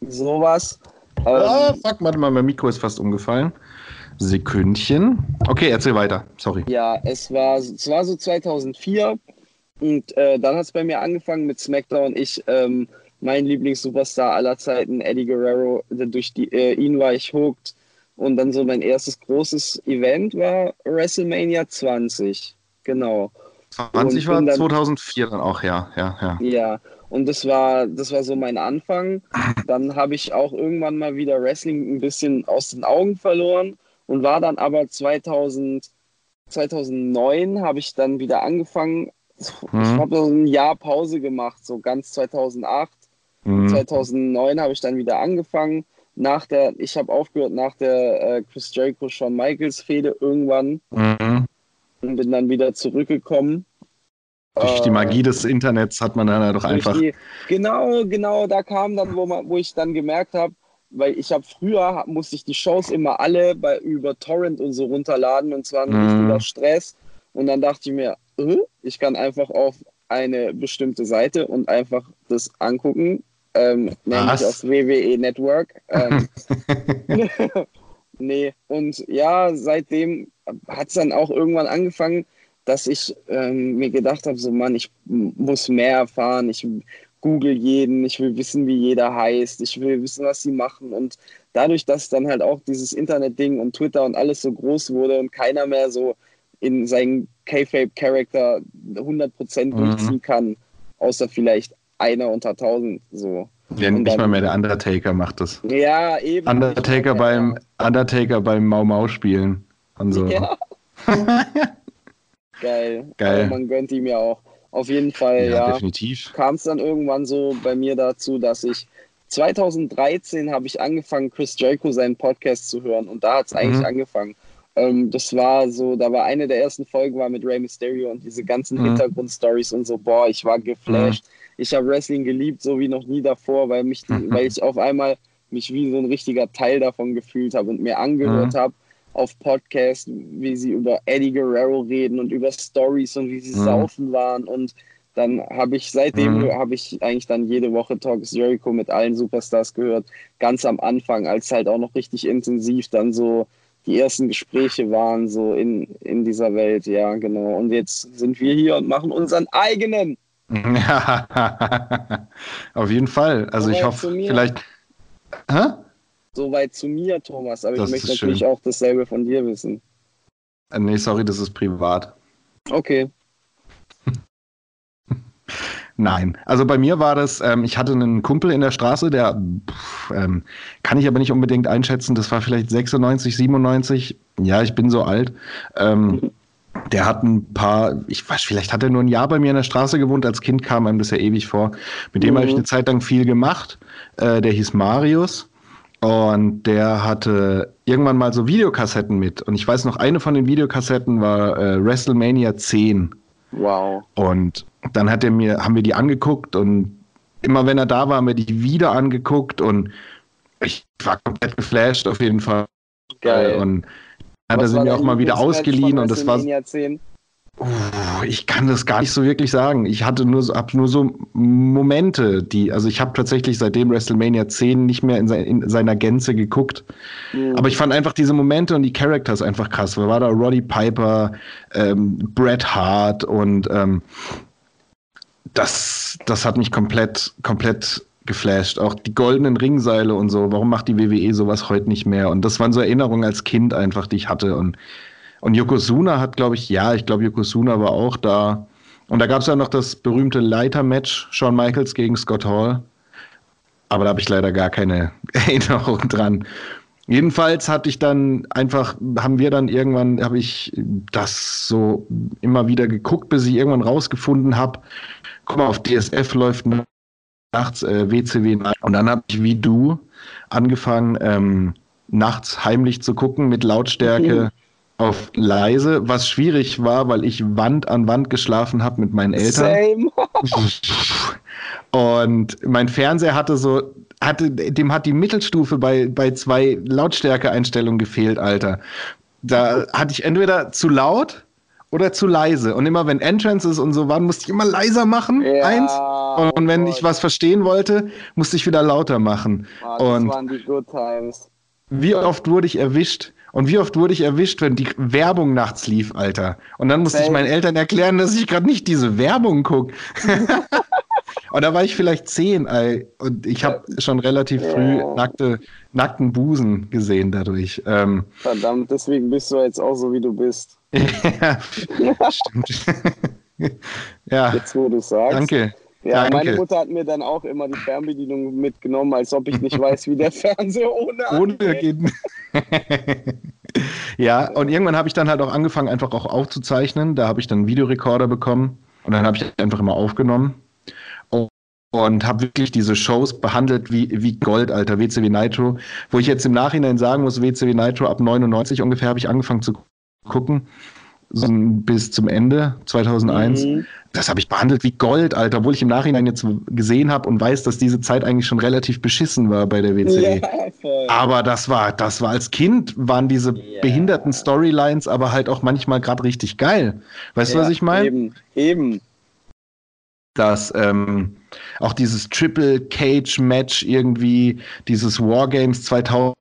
sowas. Ah, Ähm, fuck, warte mal, mein Mikro ist fast umgefallen. Sekündchen. Okay, erzähl weiter. Sorry. Ja, es war, es war so 2004 und äh, dann hat es bei mir angefangen mit SmackDown. Ich, ähm, mein Lieblingssuperstar aller Zeiten, Eddie Guerrero, durch die, äh, ihn war ich hooked. Und dann so mein erstes großes Event war WrestleMania 20. Genau. 20 war dann, 2004 dann auch, ja, ja, ja. Ja, und das war, das war so mein Anfang. Dann habe ich auch irgendwann mal wieder Wrestling ein bisschen aus den Augen verloren und war dann aber 2000, 2009 habe ich dann wieder angefangen. Mhm. Ich habe so ein Jahr Pause gemacht, so ganz 2008. Mhm. 2009 habe ich dann wieder angefangen. Nach der, ich habe aufgehört nach der äh, Chris Jericho Shawn Michaels Fehde irgendwann mhm. und bin dann wieder zurückgekommen. Durch die Magie des Internets hat man dann ja doch einfach. Die, genau, genau, da kam dann, wo, man, wo ich dann gemerkt habe, weil ich habe früher musste ich die Shows immer alle bei, über Torrent und so runterladen und zwar ein mhm. richtiger Stress. Und dann dachte ich mir, äh, ich kann einfach auf eine bestimmte Seite und einfach das angucken, ähm, nämlich auf WWE Network. Ähm, nee, und ja, seitdem hat es dann auch irgendwann angefangen, dass ich ähm, mir gedacht habe, so Mann, ich muss mehr erfahren, ich google jeden, ich will wissen, wie jeder heißt, ich will wissen, was sie machen und dadurch, dass dann halt auch dieses Internet-Ding und Twitter und alles so groß wurde und keiner mehr so in seinen K-Fape-Charakter 100% mhm. durchziehen kann, außer vielleicht einer unter tausend so. Ja, nicht dann, mal mehr der Undertaker macht das. Ja, eben. Undertaker beim Undertaker beim Mau Mau spielen und so. Ja. Geil. Geil. Aber man gönnt ihm ja auch. Auf jeden Fall, ja. ja. Kam es dann irgendwann so bei mir dazu, dass ich 2013 habe ich angefangen, Chris Jericho seinen Podcast zu hören und da hat es mhm. eigentlich angefangen. Ähm, das war so, da war eine der ersten Folgen war mit Rey Mysterio und diese ganzen mhm. Hintergrundstories und so, boah, ich war geflasht. Mhm. Ich habe Wrestling geliebt, so wie noch nie davor, weil mich, die, weil ich auf einmal mich wie so ein richtiger Teil davon gefühlt habe und mir angehört mhm. habe auf Podcasts, wie sie über Eddie Guerrero reden und über Stories und wie sie mhm. saufen waren. Und dann habe ich seitdem mhm. habe ich eigentlich dann jede Woche Talks Jericho mit allen Superstars gehört. Ganz am Anfang, als halt auch noch richtig intensiv dann so die ersten Gespräche waren, so in, in dieser Welt, ja, genau. Und jetzt sind wir hier und machen unseren eigenen. Auf jeden Fall. Also ich hoffe, vielleicht. Hä? Soweit zu mir, Thomas, aber das ich möchte natürlich schön. auch dasselbe von dir wissen. Äh, nee, sorry, das ist privat. Okay. Nein, also bei mir war das, ähm, ich hatte einen Kumpel in der Straße, der pff, ähm, kann ich aber nicht unbedingt einschätzen, das war vielleicht 96, 97, ja, ich bin so alt. Ähm, der hat ein paar, ich weiß, vielleicht hat er nur ein Jahr bei mir in der Straße gewohnt, als Kind kam einem das ja ewig vor. Mit dem mhm. habe ich eine Zeit lang viel gemacht. Äh, der hieß Marius. Und der hatte irgendwann mal so Videokassetten mit. Und ich weiß noch, eine von den Videokassetten war äh, WrestleMania 10. Wow. Und dann hat er mir, haben wir die angeguckt und immer wenn er da war, haben wir die wieder angeguckt und ich war komplett geflasht auf jeden Fall. Geil. Und hat er sie mir auch mal wieder ausgeliehen und das war. 10? ich kann das gar nicht so wirklich sagen. Ich hatte nur, hab nur so Momente, die, also ich habe tatsächlich seitdem WrestleMania 10 nicht mehr in, se in seiner Gänze geguckt. Mhm. Aber ich fand einfach diese Momente und die Characters einfach krass. War da Roddy Piper, ähm, Bret Hart und ähm, das, das hat mich komplett, komplett geflasht. Auch die goldenen Ringseile und so. Warum macht die WWE sowas heute nicht mehr? Und das waren so Erinnerungen als Kind einfach, die ich hatte. Und und Yokozuna hat, glaube ich, ja, ich glaube, Yokozuna war auch da. Und da gab es ja noch das berühmte Leiter-Match, Shawn Michaels gegen Scott Hall. Aber da habe ich leider gar keine Erinnerung dran. Jedenfalls hatte ich dann einfach, haben wir dann irgendwann, habe ich das so immer wieder geguckt, bis ich irgendwann rausgefunden habe, guck mal, auf DSF läuft nachts äh, WCW und dann habe ich wie du angefangen, ähm, nachts heimlich zu gucken mit Lautstärke. Mhm auf leise, was schwierig war, weil ich Wand an Wand geschlafen habe mit meinen Eltern. Same. Und mein Fernseher hatte so, hatte, dem hat die Mittelstufe bei, bei zwei Lautstärkeeinstellungen gefehlt, Alter. Da hatte ich entweder zu laut oder zu leise. Und immer wenn Entrances und so waren, musste ich immer leiser machen, ja, eins. Und wenn Gott. ich was verstehen wollte, musste ich wieder lauter machen. Oh, das und waren die Good Times. Wie oft wurde ich erwischt? Und wie oft wurde ich erwischt, wenn die Werbung nachts lief, Alter. Und dann musste ich meinen Eltern erklären, dass ich gerade nicht diese Werbung gucke. und da war ich vielleicht zehn, ey. Und ich habe schon relativ früh nackte, nackten Busen gesehen dadurch. Ähm, Verdammt, deswegen bist du jetzt auch so, wie du bist. ja, stimmt. ja, Jetzt, wo du sagst. danke. Ja, Danke. meine Mutter hat mir dann auch immer die Fernbedienung mitgenommen, als ob ich nicht weiß, wie der Fernseher ohne Ohne geht. ja, und irgendwann habe ich dann halt auch angefangen, einfach auch aufzuzeichnen. Da habe ich dann einen Videorekorder bekommen und dann habe ich einfach immer aufgenommen und, habe wirklich diese Shows behandelt wie, wie Gold, Alter, WCW Nitro, wo ich jetzt im Nachhinein sagen muss, WCW Nitro ab 99 ungefähr habe ich angefangen zu gucken, so bis zum Ende 2001. Mhm. Das habe ich behandelt wie Gold, Alter, obwohl ich im Nachhinein jetzt gesehen habe und weiß, dass diese Zeit eigentlich schon relativ beschissen war bei der WCW. Ja. Aber das war, das war als Kind, waren diese Ja. behinderten Storylines aber halt auch manchmal gerade richtig geil. Weißt du, Ja, was ich meine? Eben, eben. Dass ähm, auch dieses Triple Cage Match irgendwie, dieses Wargames 2000,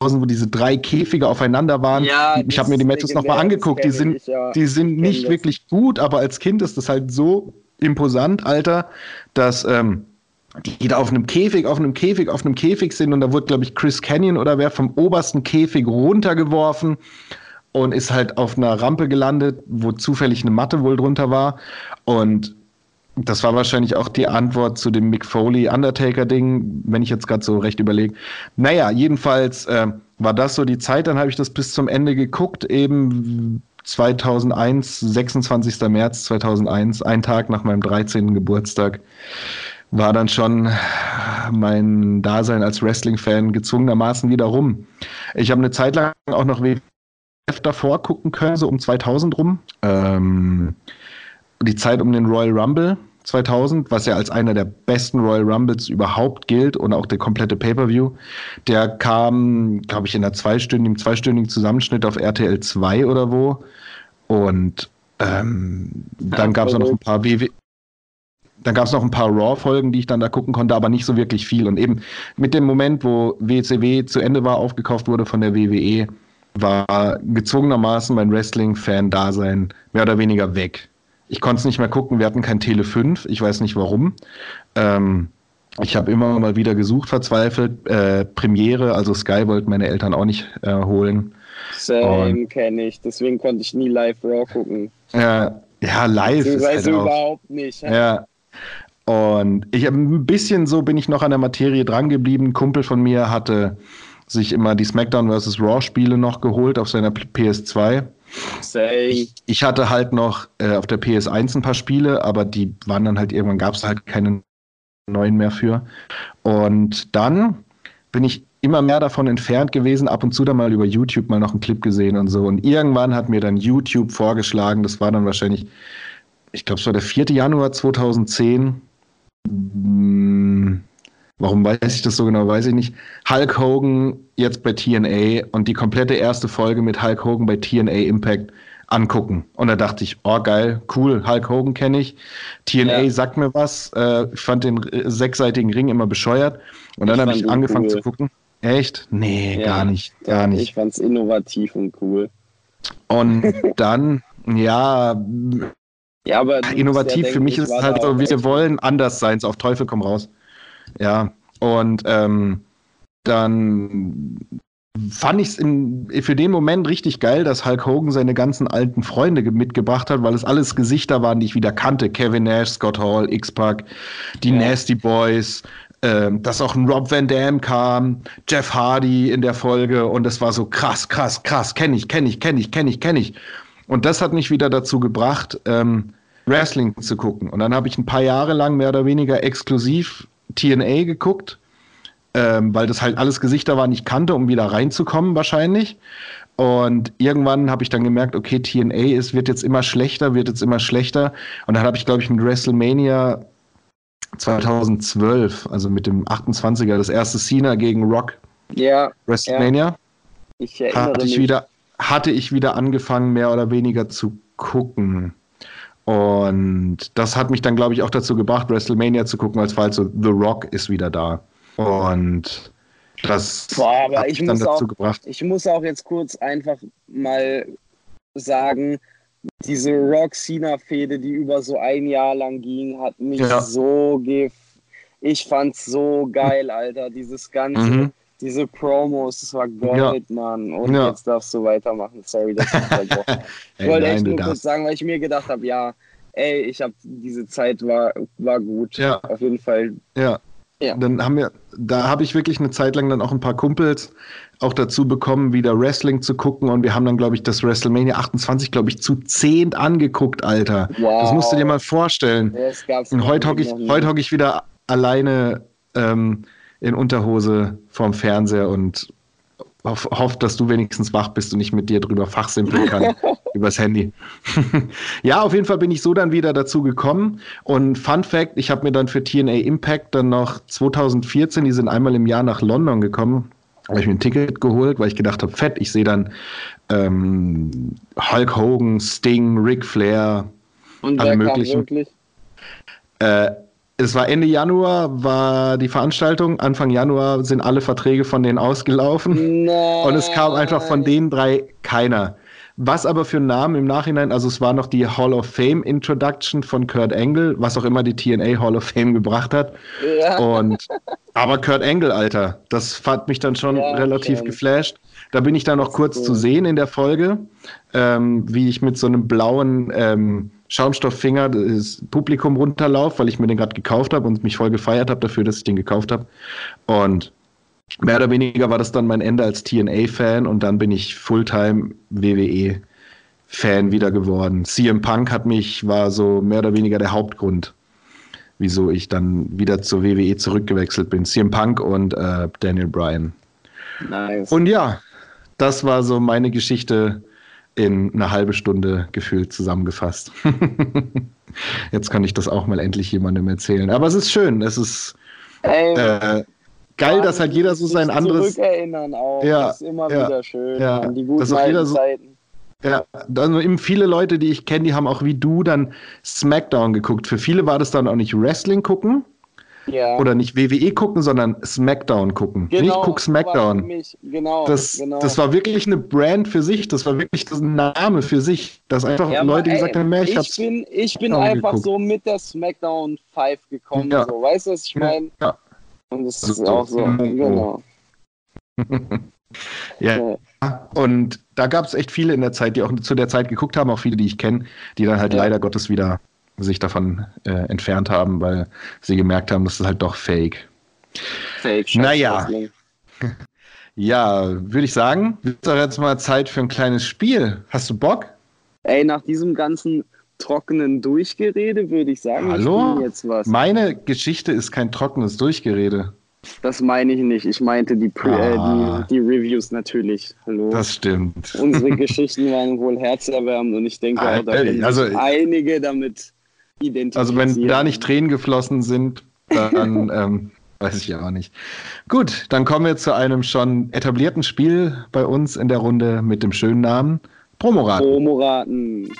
wo diese drei Käfige aufeinander waren. Ja, ich habe mir die Matches nochmal angeguckt, die sind, die sind nicht das. wirklich gut, aber als Kind ist das halt so imposant, Alter, dass ähm, die da auf einem Käfig, auf einem Käfig, auf einem Käfig sind und da wurde, glaube ich, Chris Canyon oder wer vom obersten Käfig runtergeworfen und ist halt auf einer Rampe gelandet, wo zufällig eine Matte wohl drunter war und das war wahrscheinlich auch die Antwort zu dem Mick Foley Undertaker-Ding, wenn ich jetzt gerade so recht überlege. Naja, jedenfalls äh, war das so die Zeit, dann habe ich das bis zum Ende geguckt, eben 2001, 26. März 2001, ein Tag nach meinem 13. Geburtstag, war dann schon mein Dasein als Wrestling-Fan gezwungenermaßen wieder rum. Ich habe eine Zeit lang auch noch WWF davor gucken können, so um 2000 rum. Ähm, die Zeit um den Royal Rumble 2000, was ja als einer der besten Royal Rumbles überhaupt gilt und auch der komplette Pay-Per-View, der kam, glaube ich, in einer zweistündigen, zweistündigen Zusammenschnitt auf RTL 2 oder wo. Und ähm, dann gab es noch ein paar WW. Dann gab es noch ein paar Raw-Folgen, die ich dann da gucken konnte, aber nicht so wirklich viel. Und eben mit dem Moment, wo WCW zu Ende war, aufgekauft wurde von der WWE, war gezwungenermaßen mein Wrestling-Fan-Dasein mehr oder weniger weg. Ich konnte es nicht mehr gucken, wir hatten kein Tele 5, ich weiß nicht warum. Ähm, ich habe immer mal wieder gesucht, verzweifelt. Äh, Premiere, also Sky wollten meine Eltern auch nicht äh, holen. Same kenne ich. Deswegen konnte ich nie live Raw gucken. Äh, ja, live ist halt auch. überhaupt nicht. Ja. Und ich habe ein bisschen so bin ich noch an der Materie dran geblieben. Ein Kumpel von mir hatte sich immer die SmackDown vs. Raw Spiele noch geholt auf seiner PS2. Ich, ich hatte halt noch äh, auf der PS1 ein paar Spiele, aber die waren dann halt irgendwann gab es halt keine neuen mehr für. Und dann bin ich immer mehr davon entfernt gewesen, ab und zu dann mal über YouTube mal noch einen Clip gesehen und so. Und irgendwann hat mir dann YouTube vorgeschlagen, das war dann wahrscheinlich, ich glaube, es war der 4. Januar 2010. Warum weiß ich das so genau, weiß ich nicht. Hulk Hogan jetzt bei TNA und die komplette erste Folge mit Hulk Hogan bei TNA Impact angucken. Und da dachte ich, oh geil, cool, Hulk Hogan kenne ich. TNA Ja. sagt mir was. Äh, ich fand den sechsseitigen Ring immer bescheuert. Und dann habe fand ich angefangen cool. zu gucken. Echt? Nee, Ja. gar nicht. Gar nicht. Ich fand's innovativ und cool. Und dann, ja, Ja, aber innovativ für mich ist es halt so, wir wollen anders sein, so auf Teufel komm raus. Ja, und ähm, dann fand ich es für den Moment richtig geil, dass Hulk Hogan seine ganzen alten Freunde ge- mitgebracht hat, weil es alles Gesichter waren, die ich wieder kannte. Kevin Nash, Scott Hall, X-Pac, die Ja. Nasty Boys, ähm, dass auch ein Rob Van Dam kam, Jeff Hardy in der Folge und das war so krass, krass, krass, kenne ich, kenne ich, kenne ich, kenne ich, kenne ich. Und das hat mich wieder dazu gebracht, ähm, Wrestling zu gucken. Und dann habe ich ein paar Jahre lang mehr oder weniger exklusiv TNA geguckt, ähm, weil das halt alles Gesichter waren, die ich kannte, um wieder reinzukommen wahrscheinlich. Und irgendwann habe ich dann gemerkt, okay, TNA ist, wird jetzt immer schlechter, wird jetzt immer schlechter. Und dann habe ich, glaube ich, mit WrestleMania 2012, also mit dem 28er, das erste Cena gegen Rock Ja, WrestleMania, ich erinnere hatte ich mich. wieder, hatte ich wieder angefangen, mehr oder weniger zu gucken. Und das hat mich dann, glaube ich, auch dazu gebracht, WrestleMania zu gucken, es war halt so, The Rock ist wieder da. Und Das Boah, aber hat ich mich dann muss dazu auch- gebracht. Ich muss auch jetzt kurz einfach mal sagen, diese Rock-Cena-Fehde, die über so ein Jahr lang ging, hat mich Ja. so gef... Ich fand's so geil, Alter. Dieses ganze, Mhm. Diese Promos, das war Gold, Mann. Und Ja. jetzt darfst du weitermachen. Sorry, dass ich unterbrochen Ich wollte echt nur kurz sagen, weil ich mir gedacht habe, ja, ey, ich habe diese Zeit war, war gut. Ja. Auf jeden Fall. Ja. Ja. Dann haben wir, da habe ich wirklich eine Zeit lang dann auch ein paar Kumpels auch dazu bekommen, wieder Wrestling zu gucken. Und wir haben dann, glaube ich, das WrestleMania 28, glaube ich, zu zehn angeguckt, Alter. Wow. Das musst du dir mal vorstellen. Und heute hocke ich, hock ich wieder alleine ähm, in Unterhose vorm Fernseher und hoff, hoffe, dass du wenigstens wach bist und ich mit dir drüber fachsimpeln kann übers Handy. ja, auf jeden Fall bin ich so dann wieder dazu gekommen. Und Fun Fact: Ich habe mir dann für TNA Impact dann noch 2014, die sind einmal im Jahr nach London gekommen, habe ich mir ein Ticket geholt, weil ich gedacht habe, fett, ich sehe dann ähm, Hulk Hogan, Sting, Ric Flair, Und alle möglichen. äh, es war Ende Januar, war die Veranstaltung. Anfang Januar sind alle Verträge von denen ausgelaufen. Nein. Und es kam einfach von den drei keiner. Was aber für Namen im Nachhinein, also es war noch die Hall of Fame Introduction von Kurt Angle, was auch immer die TNA Hall of Fame gebracht hat. Ja. Und aber Kurt Angle, Alter, das fand mich dann schon Ja, relativ schon. geflasht. Da bin ich dann noch kurz zu sehen in der Folge, ähm, wie ich mit so einem blauen ähm, Schaumstofffinger das Publikum runterlaufe, weil ich mir den gerade gekauft habe und mich voll gefeiert habe dafür, dass ich den gekauft habe. Und mehr oder weniger war das dann mein Ende als TNA-Fan und dann bin ich Fulltime WWE-Fan wieder geworden. CM Punk hat mich, war so mehr oder weniger der Hauptgrund, wieso ich dann wieder zur WWE zurückgewechselt bin. CM Punk und äh, Daniel Bryan. Nice. Und ja, das war so meine Geschichte in einer halbe Stunde gefühlt zusammengefasst. Jetzt kann ich das auch mal endlich jemandem erzählen. Aber es ist schön, es ist Ey, äh, geil, dass halt jeder so sein anderes. Zurückerinnern auch. Ja, Das ist immer ja, wieder schön. ja. An die guten alten so- Zeiten. Ja, also eben viele Leute, die ich kenne, die haben auch wie du dann SmackDown geguckt. Für viele war das dann auch nicht Wrestling gucken Ja. oder nicht WWE gucken, sondern SmackDown gucken. nicht guck SmackDown. Genau, Das, genau. das war wirklich eine Brand für sich, das war wirklich das Name für sich. Dass einfach Ja, Leute aber, gesagt ey, haben, "Mehr, ich, ich, hab's. bin, ich bin einfach geguckt. so mit der SmackDown 5 gekommen. Ja. So. Weißt du, was ich meine? Ja. Und das So, ist auch so. Genau. Ja. Und da gab es echt viele in der Zeit, die auch zu der Zeit geguckt haben, auch viele, die ich kenne, die dann halt leider Gottes wieder sich davon äh, entfernt haben, weil sie gemerkt haben, das ist halt doch fake. Fake. Naja. Ja, würde ich sagen, wird doch jetzt mal Zeit für ein kleines Spiel. Hast du Bock? Ey, nach diesem ganzen trockenen Durchgerede würde ich sagen, Hallo? spielen jetzt was. Meine Geschichte ist kein trockenes Durchgerede. Das meine ich nicht. Ich meinte die, Pre Ah. äh, die, die Reviews natürlich. Hallo. Das stimmt. Unsere Geschichten waren wohl herzerwärmend und ich denke auch, da Äh, also- sich einige damit identifizieren. Also wenn da nicht Tränen geflossen sind, dann ähm, weiß ich ja auch nicht. Gut, dann kommen wir zu einem schon etablierten Spiel bei uns in der Runde mit dem schönen Namen Promorat. Promoraten.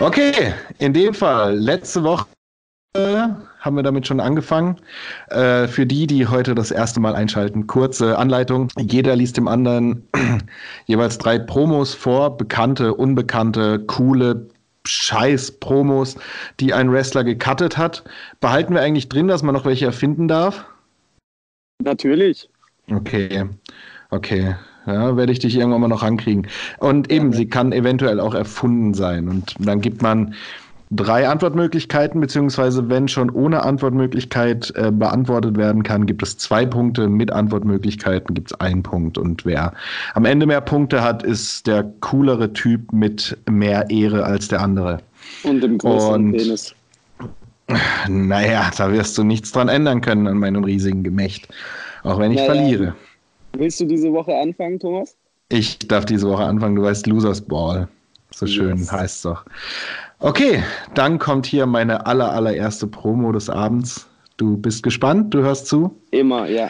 Okay, in dem Fall, letzte Woche haben wir damit schon angefangen. Äh, für die, die heute das erste Mal einschalten, kurze Anleitung. Jeder liest dem anderen jeweils drei Promos vor, bekannte, unbekannte, coole Scheiß-Promos, die ein Wrestler gecuttet hat. Behalten wir eigentlich drin, dass man noch welche erfinden darf? Natürlich. Okay, okay. Ja, werde ich dich irgendwann mal noch rankriegen. Und eben, sie kann eventuell auch erfunden sein. Und dann gibt man drei Antwortmöglichkeiten, beziehungsweise wenn schon ohne Antwortmöglichkeit äh, beantwortet werden kann, gibt es zwei Punkte. Mit Antwortmöglichkeiten gibt es einen Punkt. Und wer am Ende mehr Punkte hat, ist der coolere Typ mit mehr Ehre als der andere. Und dem größeren Und- Penis. Naja, da wirst du nichts dran ändern können an meinem riesigen Gemächt. Auch wenn ich Naja. verliere. Willst du diese Woche anfangen, Thomas? Ich darf diese Woche anfangen, du weißt, Losers Ball. So schön Yes. heißt es doch. Okay, dann kommt hier meine aller, allererste Promo des Abends. Du bist gespannt, du hörst zu. Immer, ja.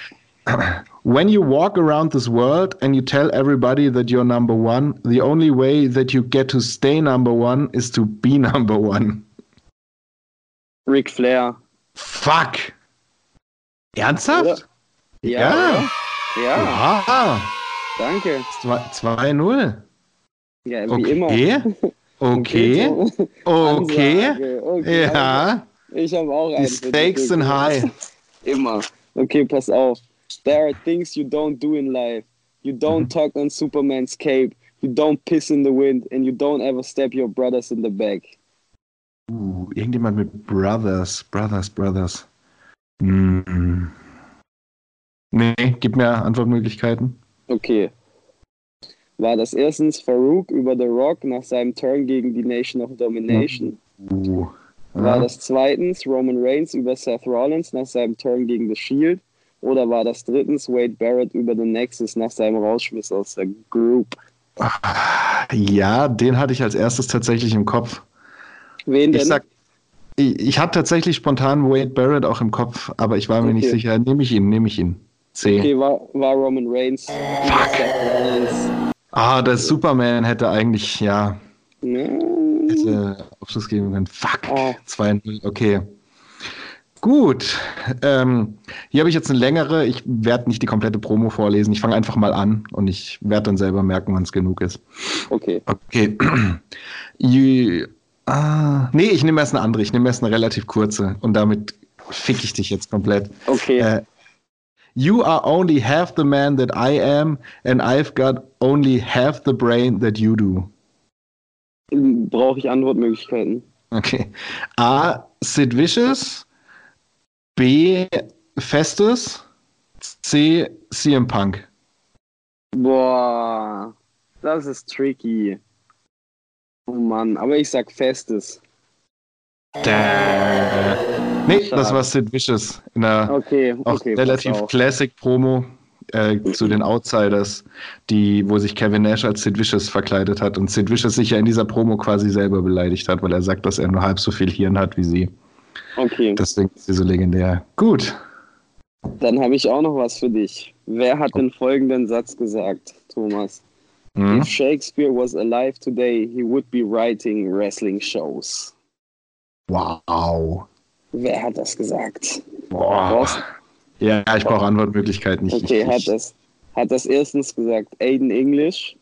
When you walk around this world and you tell everybody that you're number one, the only way that you get to stay number one is to be number one. Ric Flair. Fuck. Ernsthaft? Ja. Ja. Ja, Ja. danke. 2-0. Ja, wie immer. Okay. Okay. Okay. Okay. Ja. Ich habe auch Die einen. Stakes sind high. Immer. Okay, pass auf. There are things you don't do in life. You don't Mhm. talk on Superman's cape. You don't piss in the wind. And you don't ever stab your brothers in the back. Uh, irgendjemand mit Brothers. Brothers, Brothers. Hm. Nee, gib mir Antwortmöglichkeiten. Okay. War das erstens Farouk über The Rock nach seinem Turn gegen die Nation of Domination? Uh. War Ja. das zweitens Roman Reigns über Seth Rollins nach seinem Turn gegen The Shield? Oder war das drittens Wade Barrett über The Nexus nach seinem Rausschmiss aus der Group? Ja, den hatte ich als erstes tatsächlich im Kopf. Wen denn? Ich sag, ich, ich hatte tatsächlich spontan Wade Barrett auch im Kopf, aber ich war mir nicht Okay. sicher. Nehme ich ihn, nehme ich ihn. C. okay, war, war Roman Reigns. Rollins. Ah, der Superman hätte eigentlich, ja, Ja. hätte Abschluss geben können. Fuck. Oh. 2-0, okay. Gut. Ähm, hier habe ich jetzt eine längere. Ich werde nicht die komplette Promo vorlesen. Ich fange einfach mal an und ich werde dann selber merken, wann es genug ist. Okay. Okay. You, ah, nee, ich nehme erst eine andere. Ich nehme erst eine relativ kurze und damit fick ich dich jetzt komplett. Okay. Äh, you are only half the man that I am and I've got only half the brain that you do. Brauche ich Antwortmöglichkeiten? Okay. A. Sid Vicious. B. Festus. C. CM Punk. Boah, das ist tricky. Oh Mann, aber ich sag Festes. Däh. Nee, das Schade. war Sid Vicious in der Okay, okay. relativ pass auf. Classic Promo äh, zu den Outsiders, die, wo sich Kevin Nash als Sid Vicious verkleidet hat und Sid Vicious sich ja in dieser Promo quasi selber beleidigt hat, weil er sagt, dass er nur halb so viel Hirn hat wie sie. Okay, Deswegen ist sie so legendär. Gut. dann habe ich auch noch was für dich. Wer hat den folgenden Satz gesagt, Thomas? Hm? If Shakespeare was alive today, he would be writing wrestling shows. Wow. Wer hat das gesagt? Boah. Ja, ich brauche Antwortmöglichkeiten. Ich, Okay, ich, hat das, hat das erstens gesagt Aiden English,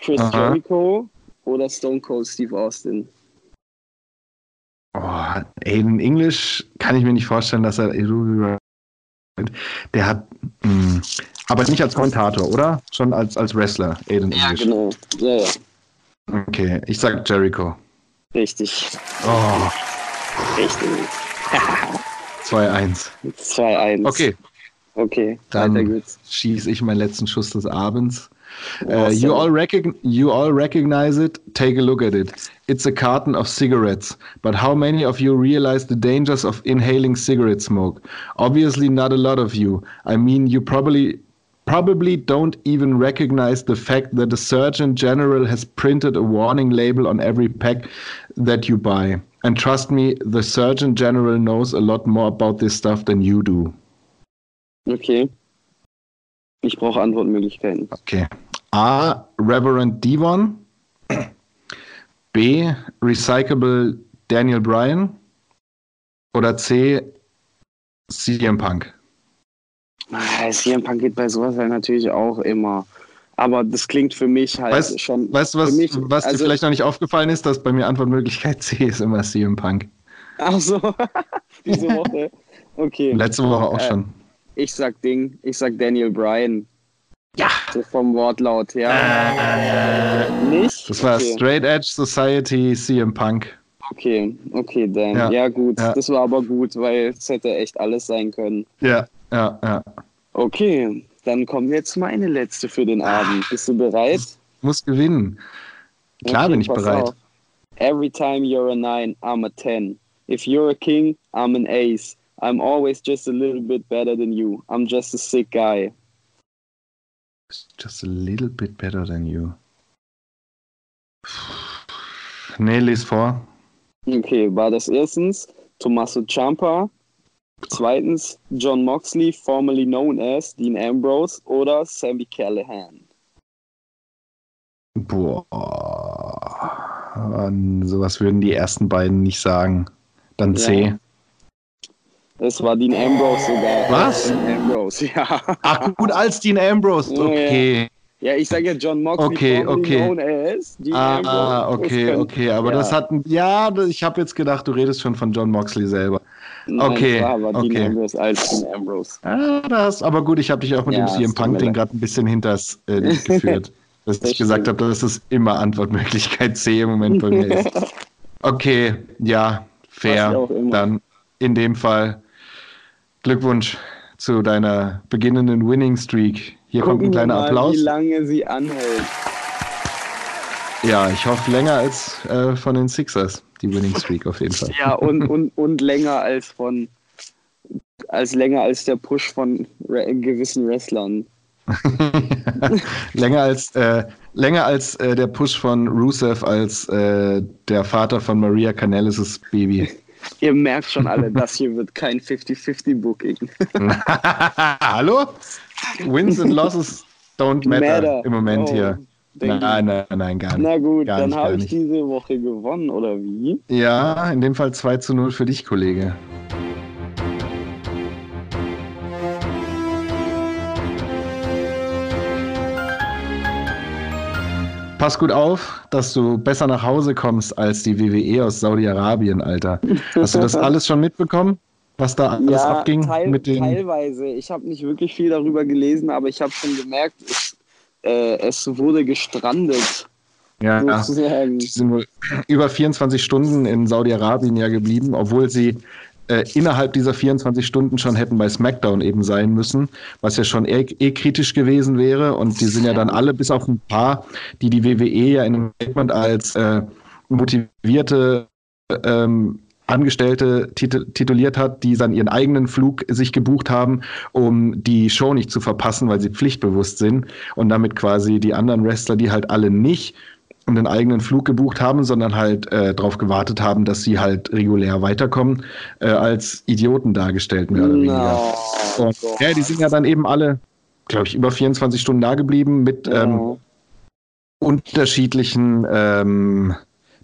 Chris Aha. Jericho oder Stone Cold Steve Austin? oh, Aiden English kann ich mir nicht vorstellen, dass er. Der hat. Mh, aber nicht als Kommentator, oder? Schon als, als Wrestler, Aiden Ja, English. genau. Ja, ja. Okay, ich sag Jericho. Richtig. Oh, Richtig. 2-1. 2-1. Okay, Okay, Dann- weiter geht's. schieße ich meinen letzten Schuss des Abends. Uh, Awesome. you, all you all recognize it. Take a look at it. It's a carton of cigarettes. But how many of you realize the dangers of inhaling cigarette smoke? Obviously, not a lot of you. I mean, you probably probably don't even recognize the fact that the Surgeon General has printed a warning label on every pack that you buy. And trust me, the Surgeon General knows a lot more about this stuff than you do. Okay. Ich brauche Antwortmöglichkeiten. Okay. A. Reverend Devon. B. Recyclable Daniel Bryan. Oder C. CM Punk. Ah, CM Punk geht bei sowas halt natürlich auch immer. Aber das klingt für mich halt Weißt- schon. Weißt du, was, mich, was dir also- vielleicht noch nicht aufgefallen ist, dass bei mir Antwortmöglichkeit C ist immer CM Punk. Ach so. Diese Woche. Okay. Letzte Woche auch Äh, schon. Ich sag Ding. Ich sag Daniel Bryan. Ja. So vom Wortlaut, ja. Nicht? Das war okay. Straight Edge Society CM Punk. Okay, okay, dann. Ja. Ja, gut. Ja. Das war aber gut, weil es hätte echt alles sein können. Ja, ja, ja. Okay, dann kommt jetzt meine letzte für den Abend. Bist du bereit? Muss gewinnen. Klar Okay, bin ich bereit. auf. Every time you're a nine, I'm a ten. If you're a king, I'm an ace. I'm always just a little bit better than you. I'm just a sick guy. Just a little bit better than you. Nee, lies vor. Okay, war das erstens Tommaso Ciampa, zweitens John Moxley, formerly known as Dean Ambrose oder Sammy Callahan? Boah. An sowas würden die ersten beiden nicht sagen. Dann C. Ja. Es war Dean Ambrose sogar. Was? Dean Ambrose, ja. Ach gut, als Dean Ambrose. Okay. Ja, ich sage ja John Moxley, Okay, formerly okay. known as Dean Ah, Ambrose. okay, Das okay. Aber ja. das hat. Ja, das- ich habe jetzt gedacht, du redest schon von John Moxley selber. Nein, okay, war aber okay. Dean Ambrose als Dean Ambrose. Ah, das, aber gut, ich habe dich auch mit Ja, dem CM es tut Punk mir Ding leid. gerade ein bisschen hinters äh, geführt. dass Das ich gesagt habe, dass es immer Antwortmöglichkeit C im Moment bei mir ist. Okay, ja, fair. Dann in dem Fall Glückwunsch zu deiner beginnenden Winning Streak. Hier kommt ein Gucken kleiner mal, Applaus. wie lange sie anhält. Ja, ich hoffe länger als äh, von den Sixers, die Winning Streak auf jeden Fall. Ja, und, und, und länger als von als länger als der Push von gewissen Wrestlern. länger als, äh, länger als äh, der Push von Rusev als äh, der Vater von Maria Canellis' Baby. Ihr merkt schon alle, das hier wird kein 50-50-Booking. Hallo? Wins and losses don't matter, Matter. im Moment Oh, hier. Denk Nein, nein, nein, gar nicht. Na gut, Gar dann habe ich diese Woche gewonnen, oder wie? Ja, in dem Fall 2 zu 0 für dich, Kollege. Pass gut auf, dass du besser nach Hause kommst als die WWE aus Saudi-Arabien, Alter. Hast du das alles schon mitbekommen? Was da alles abging teil, mit den. teilweise. Ich habe nicht wirklich viel darüber gelesen, aber ich habe schon gemerkt, es, äh, es wurde gestrandet, Ja, sozusagen. Die sind wohl über 24 Stunden in Saudi-Arabien ja geblieben, obwohl sie äh, innerhalb dieser 24 Stunden schon hätten bei SmackDown eben sein müssen, was ja schon eh, eh kritisch gewesen wäre. Und die sind ja dann alle, bis auf ein paar, die die WWE ja in einem Statement als äh, motivierte ähm, Angestellte tituliert hat, die dann ihren eigenen Flug sich gebucht haben, um die Show nicht zu verpassen, weil sie pflichtbewusst sind und damit quasi die anderen Wrestler, die halt alle nicht einen eigenen Flug gebucht haben, sondern halt äh, darauf gewartet haben, dass sie halt regulär weiterkommen, äh, als Idioten dargestellt, mehr oder weniger. No. Und, ja, die sind ja dann eben alle, glaube ich, über 24 Stunden da geblieben mit ähm, unterschiedlichen ähm,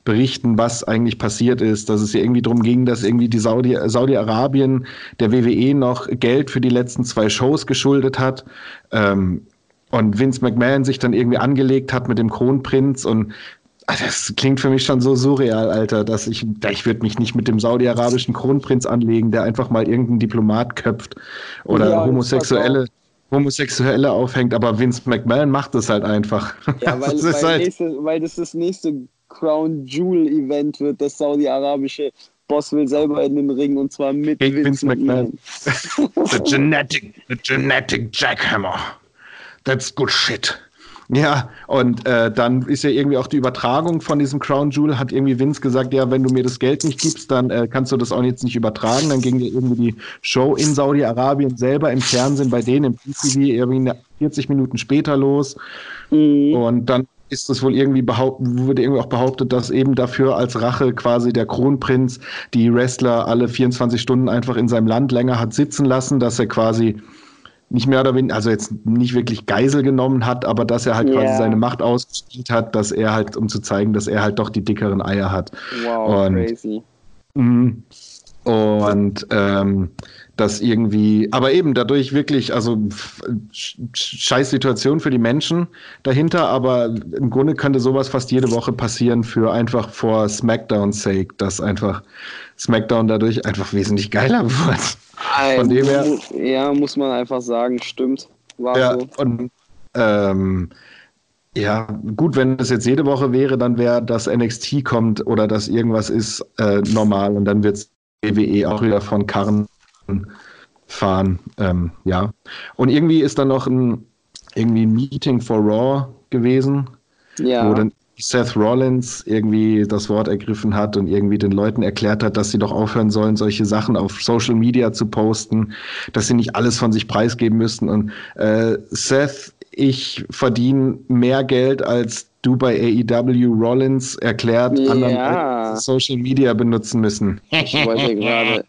Berichten, was eigentlich passiert ist, dass es irgendwie darum ging, dass irgendwie die Saudi Saudi-Arabien der WWE noch Geld für die letzten zwei Shows geschuldet hat. Ähm, und Vince McMahon sich dann irgendwie angelegt hat mit dem Kronprinz und ah, das klingt für mich schon so surreal, Alter, dass ich, ich würde mich nicht mit dem saudi-arabischen Kronprinz anlegen, der einfach mal irgendeinen Diplomat köpft oder Ja, Homosexuelle, Homosexuelle aufhängt, aber Vince McMahon macht es halt einfach. Ja, weil, das ist weil, halt, nächste, weil das das nächste Crown Jewel Event wird, das saudi-arabische Boss will selber in den Ring und zwar mit Gegen Vince McMahon. McMahon. the genetic, the genetic jackhammer. That's good shit. Ja, und äh, dann ist ja irgendwie auch die Übertragung von diesem Crown Jewel, hat irgendwie Vince gesagt, ja, wenn du mir das Geld nicht gibst, dann äh, kannst du das auch jetzt nicht übertragen. Dann ging ja irgendwie die Show in Saudi-Arabien selber im Fernsehen bei denen im PTV irgendwie 40 Minuten später los. Mhm. Und dann ist es wohl irgendwie behauptet, wurde irgendwie auch behauptet, dass eben dafür als Rache quasi der Kronprinz die Wrestler alle 24 Stunden einfach in seinem Land länger hat sitzen lassen, dass er quasi nicht mehr oder weniger, also jetzt nicht wirklich Geisel genommen hat, aber dass er halt Ja. quasi seine Macht ausgespielt hat, dass er halt, um zu zeigen, dass er halt doch die dickeren Eier hat. Wow, Und- crazy. Mhm. Und ähm, das irgendwie, aber eben dadurch wirklich, also scheiß Situation für die Menschen dahinter, aber im Grunde könnte sowas fast jede Woche passieren für einfach vor SmackDown's sake, dass einfach SmackDown dadurch einfach wesentlich geiler wird. Von dem her- Ja, muss man einfach sagen, stimmt. War Ja, so. und ähm, ja, gut, wenn es jetzt jede Woche wäre, dann wäre, dass NXT kommt oder dass irgendwas ist äh, normal und dann wird WWE auch wieder von Karren fahren. Ähm, ja. Und irgendwie ist dann noch ein irgendwie ein Meeting for Raw gewesen, Ja. wo dann Seth Rollins irgendwie das Wort ergriffen hat und irgendwie den Leuten erklärt hat, dass sie doch aufhören sollen, solche Sachen auf Social Media zu posten, dass sie nicht alles von sich preisgeben müssten. Und äh, Seth, ich verdiene mehr Geld als du bei AEW Rollins erklärt, Ja. anderen Social Media benutzen müssen. Ich wollte gerade.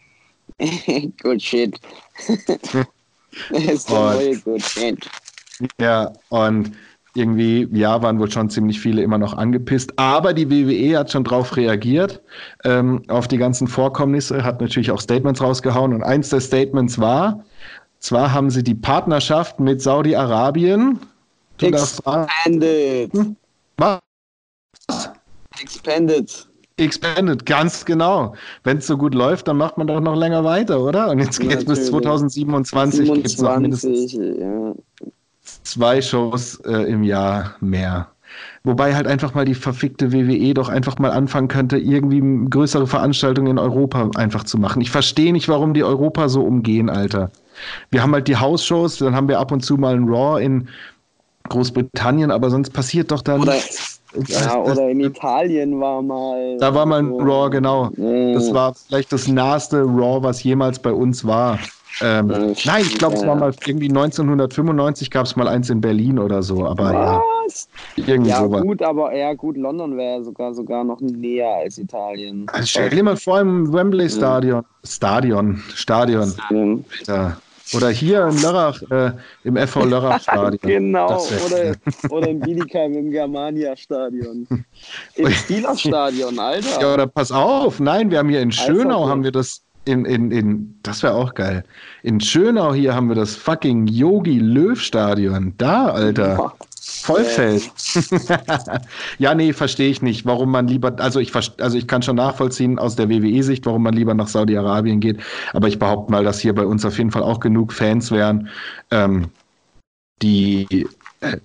Good shit. ist Und- neue Good shit. Ja, und irgendwie, ja, waren wohl schon ziemlich viele immer noch angepisst. Aber die WWE hat schon drauf reagiert, ähm, auf die ganzen Vorkommnisse, hat natürlich auch Statements rausgehauen. Und eins der Statements war, zwar haben sie die Partnerschaft mit Saudi-Arabien. Expanded. was? Expanded. Expanded, ganz genau. Wenn es so gut läuft, dann macht man doch noch länger weiter, oder? Und jetzt geht es bis Natürlich. 2027 gibt's noch mindestens 27, ja. zwei Shows äh, im Jahr mehr. Wobei halt einfach mal die verfickte WWE doch einfach mal anfangen könnte, irgendwie größere Veranstaltungen in Europa einfach zu machen. Ich verstehe nicht, warum die Europa so umgehen, Alter. Wir haben halt die House-Shows, dann haben wir ab und zu mal ein Raw in Großbritannien, aber sonst passiert doch da Oder- nichts. Ja, oder in Italien war mal. Da war mal ein Raw, genau. Ja. Das war vielleicht das naheste Raw, was jemals bei uns war. Ähm, Ja, nein, ich glaube, es ja, war ja. mal irgendwie 1995 gab es mal eins in Berlin oder so, aber ja, Was? irgendwie Ja, sowas. gut, aber ja, gut, London wäre sogar sogar noch näher als Italien. Also stell dir mal vor im Wembley Stadion, Stadion, Stadion, Ähm, Alter. Oder hier in Lörrach, äh, im FV Lörrach Stadion. Genau, oder, oder in Bietigheim im Germania-Stadion. Im Steelers-Stadion, Alter. Ja, oder pass auf, nein, wir haben hier in Schönau haben wir das in, in, in, das wäre auch geil. In Schönau hier haben wir das fucking Yogi Löw Stadion. Da, Alter. Vollfeld. ja, nee, verstehe ich nicht, warum man lieber, also ich, also ich kann schon nachvollziehen aus der WWE-Sicht, warum man lieber nach Saudi-Arabien geht, aber ich behaupte mal, dass hier bei uns auf jeden Fall auch genug Fans wären, ähm, die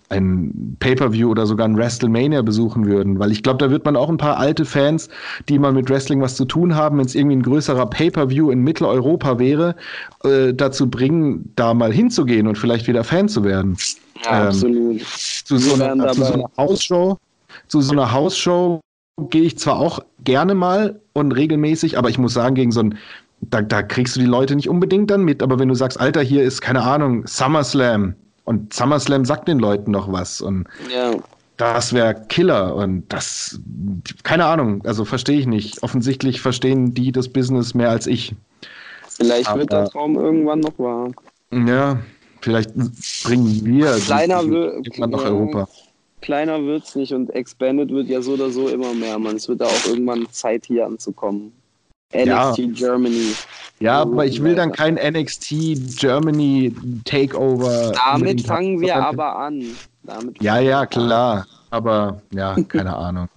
ein Pay-Per-View oder sogar ein WrestleMania besuchen würden, weil ich glaube, da wird man auch ein paar alte Fans, die mal mit Wrestling was zu tun haben, wenn es irgendwie ein größerer Pay-Per-View in Mitteleuropa wäre, äh, dazu bringen, da mal hinzugehen und vielleicht wieder Fan zu werden Ja, Ähm, absolut. zu so, einer, zu so einer Hausshow. Zu so einer Hausshow gehe ich zwar auch gerne mal und regelmäßig, aber ich muss sagen, gegen so ein, da, da kriegst du die Leute nicht unbedingt dann mit, aber wenn du sagst, Alter, hier ist, keine Ahnung, SummerSlam und SummerSlam sagt den Leuten noch was und Ja. das wäre Killer und das, keine Ahnung, also verstehe ich nicht. Offensichtlich verstehen die das Business mehr als ich. Vielleicht wird Aber- der Traum irgendwann noch wahr. Ja, vielleicht bringen wir Kleiner irgendwann nach. Europa. Kleiner wird's nicht und Expanded wird ja so oder so immer mehr, man. Es wird da auch irgendwann Zeit hier anzukommen. Ja. NXT Germany. Ja, aber ich will dann kein NXT Germany Takeover. Damit fangen wir aber an. Damit Ja, ja, klar. Aber ja, keine Ahnung.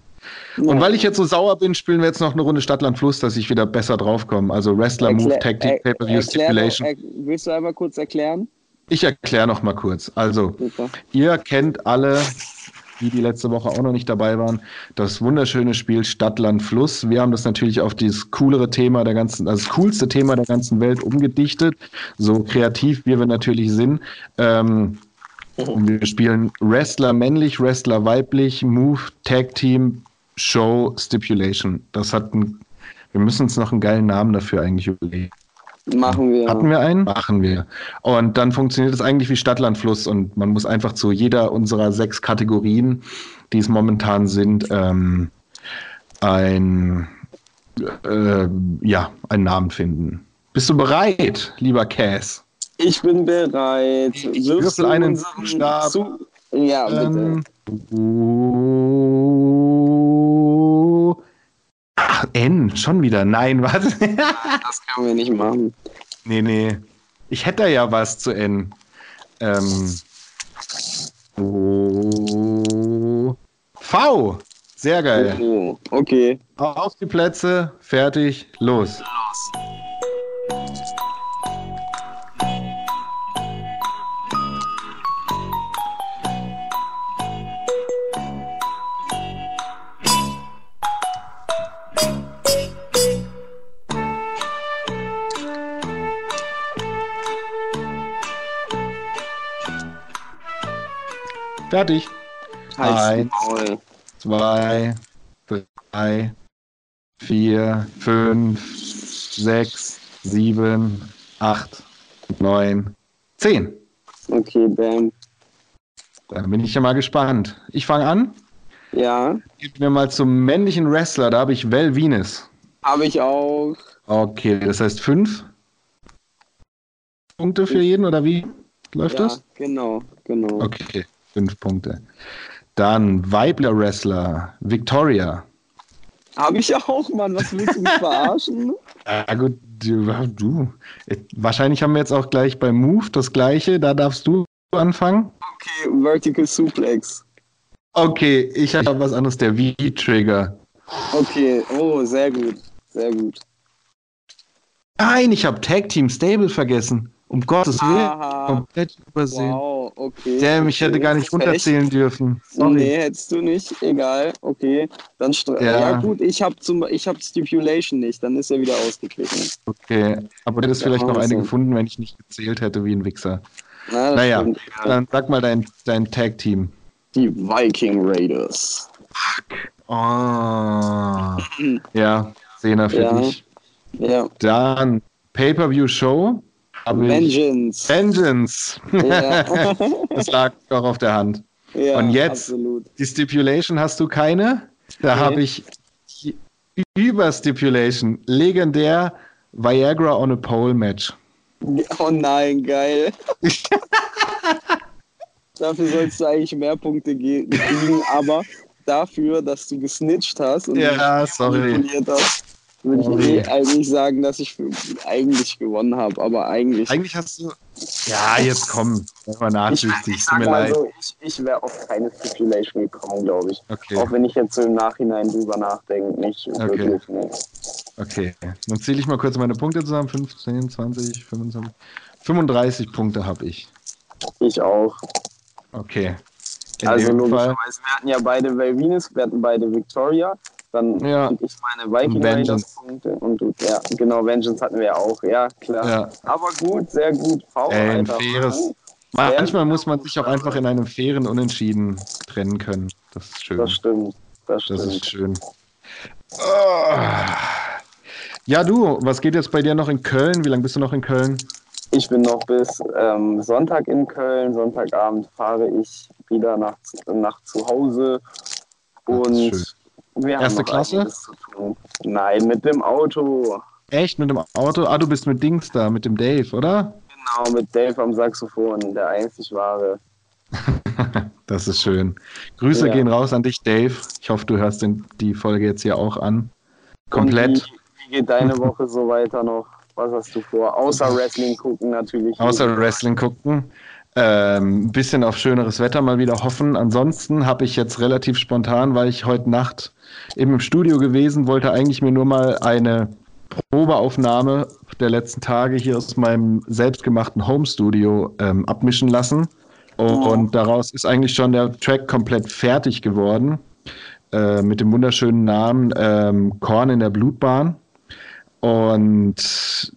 Und weil ich jetzt so sauer bin, spielen wir jetzt noch eine Runde Stadtland Fluss, dass ich wieder besser draufkomme. Also Wrestler, Move, er- Pay-Per-View, Stipulation. Willst du einmal kurz erklären? Ich erkläre noch mal kurz. Also, Super. Ihr kennt alle, die die letzte Woche auch noch nicht dabei waren, das wunderschöne Spiel Stadt, Land, Fluss. Wir haben das natürlich auf dieses coolere Thema der ganzen, also das coolste Thema der ganzen Welt umgedichtet, so kreativ wie wir natürlich sind. Ähm, und wir spielen Wrestler männlich, Wrestler weiblich, Move, Tag Team, Show, Stipulation. Das hat ein, wir müssen uns noch einen geilen Namen dafür eigentlich überlegen. Machen wir. Hatten wir einen? Machen wir. Und dann funktioniert es eigentlich wie Stadtlandfluss und man muss einfach zu jeder unserer sechs Kategorien, die es momentan sind, ähm, ein, äh, ja, einen Einen finden. Bist du bereit, lieber Cass? Ich bin bereit. Wirfst würfel du einen. Zu ja, bitte. Ähm, ach, N, schon wieder. Nein, was? das können wir nicht machen. Nee, nee. Ich hätte ja was zu N. Ähm. V. Sehr geil. Oh, okay. Auf die Plätze, fertig, los. Fertig. Eins. Zwei, drei, vier, fünf, sechs, sieben, acht, neun, zehn. Okay, bam. Dann bin ich ja mal gespannt. Ich fange an. Ja, Gib mir mal zum männlichen Wrestler. Da habe ich Val Venus. habe ich auch. Okay, das heißt fünf Punkte für jeden oder wie läuft Ja, das? genau, genau. Okay. Fünf Punkte. Dann Weibler Wrestler, Victoria. Hab ich auch, Mann. Was willst du mich verarschen? Ja gut, du, du. Wahrscheinlich haben wir jetzt auch gleich beim Move das gleiche. Da darfst du anfangen. Okay, Vertical Suplex. Okay, ich habe was anderes, der V-Trigger. Okay, oh, sehr gut. Sehr gut. Nein, ich habe Tag Team Stable vergessen. Um Gottes Willen. Aha. Komplett übersehen. Wow, okay. Damn, ich hätte gar nicht Echt? runterzählen dürfen. Nee, Sorry. hättest du nicht. Egal, okay. Dann Ja. ja. gut, ich habe hab Stipulation nicht, dann ist er wieder ausgeglichen. Okay, aber du hättest vielleicht noch eine gefunden, wenn ich nicht gezählt hätte wie ein Wichser. Na, Naja, stimmt, dann sag mal dein, dein Tag-Team. Die Viking Raiders. Oh. Ja, Zehner für Ja. dich. Ja. Dann Pay-Per-View-Show. Vengeance. Vengeance. ja. Das lag doch auf der Hand. ja, Und jetzt? Absolut. Die Stipulation hast du keine? Da Nee. habe ich über Stipulation legendär Viagra on a Pole Match. Oh nein, geil. Dafür sollst du eigentlich mehr Punkte ge- kriegen, aber dafür, dass du gesnitcht hast und Ja, sorry. manipuliert hast, würde ich Sorry. eh eigentlich sagen, dass ich eigentlich gewonnen habe. Aber eigentlich. Eigentlich hast du. Ja, jetzt komm. Mal nachsichtig. ich Tut mir leid. so, ich, ich wäre auf keine Stipulation gekommen, glaube ich. Okay, Auch wenn ich jetzt so im Nachhinein drüber nachdenke, nicht wirklich. Nee. okay. Dann zähle ich mal kurz meine Punkte zusammen. 15, 20, 25. 35 Punkte habe ich. Ich auch. Okay. In also logischerweise, wir hatten ja beide Venus, wir hatten beide Victoria, dann Ja. und ich meine Viking Raiders. Punkte und du, ja, genau, Vengeance hatten wir ja auch, ja, klar. Ja. Aber gut, sehr gut. V, Ey, ein faires- Sehr Manchmal muss man sich auch einfach in einem fairen Unentschieden trennen können. Das ist schön. Das stimmt, das Das stimmt. ist schön. Ah. Ja, du, was geht jetzt bei dir noch in Köln? Wie lange bist du noch in Köln? Ich bin noch bis ähm, Sonntag in Köln. Sonntagabend fahre ich wieder nach, nach zu Hause. Und. Wir Erste Klasse? Nein, mit dem Auto. Echt mit dem Auto? Ah, du bist mit Dings da, mit dem Dave, oder? Genau, mit Dave am Saxophon, der einzig wahre. Das ist schön. Grüße Ja. gehen raus an dich, Dave. Ich hoffe, du hörst den, die Folge jetzt hier auch an. Komplett. Wie, wie geht deine Woche so weiter noch? Was hast du vor? Außer Wrestling gucken natürlich. Außer Wrestling gucken. Ähm, ein bisschen auf schöneres Wetter mal wieder hoffen. Ansonsten habe ich jetzt relativ spontan, weil ich heute Nacht eben im Studio gewesen, wollte eigentlich mir nur mal eine Probeaufnahme der letzten Tage hier aus meinem selbstgemachten Home-Studio ähm, abmischen lassen. Und daraus ist eigentlich schon der Track komplett fertig geworden. Äh, mit dem wunderschönen Namen ähm, Korn in der Blutbahn. Und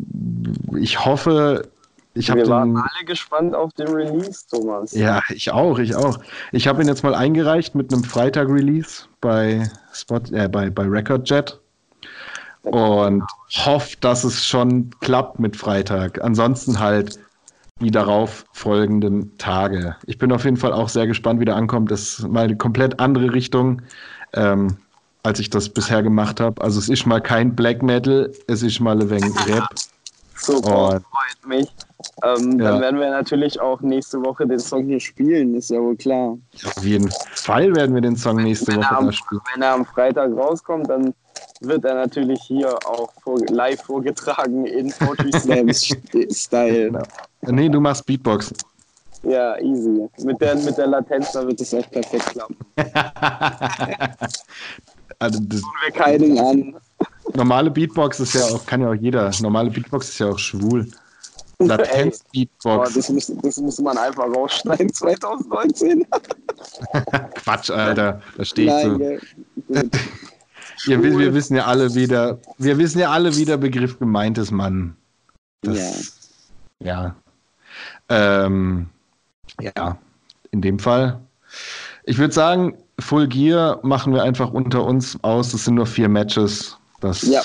ich hoffe, ich Wir waren alle gespannt auf den Release, Thomas. Ja, ich auch, ich auch. Ich habe ihn jetzt mal eingereicht mit einem Freitag-Release bei Spot, äh, bei, bei Recordjet und hoffe, dass es schon klappt mit Freitag. Ansonsten halt die darauf folgenden Tage. Ich bin auf jeden Fall auch sehr gespannt, wie der ankommt. Das ist mal eine komplett andere Richtung, ähm, als ich das bisher gemacht habe. Also es ist mal kein Black Metal, es ist mal ein wenig Rap. Super, freut mich. Ähm, Ja. Dann werden wir natürlich auch nächste Woche den Song hier spielen, ist ja wohl klar. Auf jeden Fall werden wir den Song nächste Wenn Woche am, spielen. wenn er am Freitag rauskommt, dann wird er natürlich hier auch vor, live vorgetragen in Poetry Slam Style. Genau. Nee, du machst Beatbox. Ja, easy. Mit der, mit der Latenz, da wird es auch perfekt klappen. Also das Tun wir keinen an. normale Beatbox ist ja auch, kann ja auch jeder. Normale Beatbox ist ja auch schwul. Boah, Latenz-Beatbox. das, muss, das muss man einfach rausschneiden 2019. Quatsch, Alter. Da stehe ich Nein, so. gell. Gut. Wir, wir, wissen ja alle wieder, wir wissen ja alle, wie der Begriff gemeint ist, Mann. Das, ja. Ähm, ja, in dem Fall. Ich würde sagen, Full Gear machen wir einfach unter uns aus. Das sind nur vier Matches. Das Ja.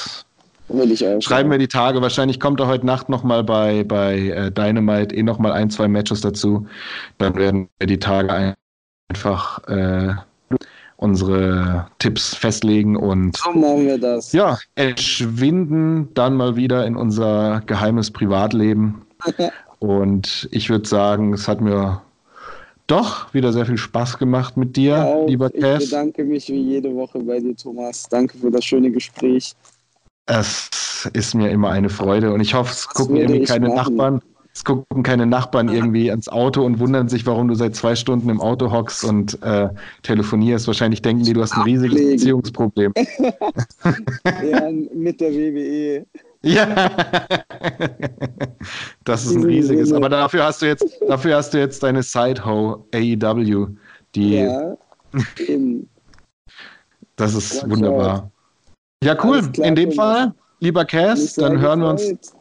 Will ich auch. schreiben wir die Tage. Wahrscheinlich kommt da heute Nacht nochmal bei, bei äh, Dynamite eh nochmal ein, zwei Matches dazu. Dann werden wir die Tage einfach äh, unsere Tipps festlegen und So machen wir das. ja, entschwinden dann mal wieder in unser geheimes Privatleben. Und ich würde sagen, es hat mir doch wieder sehr viel Spaß gemacht mit dir, Auch, lieber ich Cass. bedanke mich wie jede Woche bei dir, Thomas. Danke für das schöne Gespräch. Es ist mir immer eine Freude und ich hoffe, es gucken irgendwie keine machen? Nachbarn. Es gucken keine Nachbarn irgendwie ans Auto und wundern sich, warum du seit zwei Stunden im Auto hockst und äh, telefonierst. Wahrscheinlich denken die, du hast ein riesiges Ablegen. Beziehungsproblem. Ja, mit der WWE. Ja, das ist ein riesiges. Aber dafür hast du jetzt, dafür hast du jetzt deine Sideho AEW, die, Ja, eben. das ist wunderbar. Ja, cool. Klar, In dem. Fall, lieber Cass, dann hören wir uns,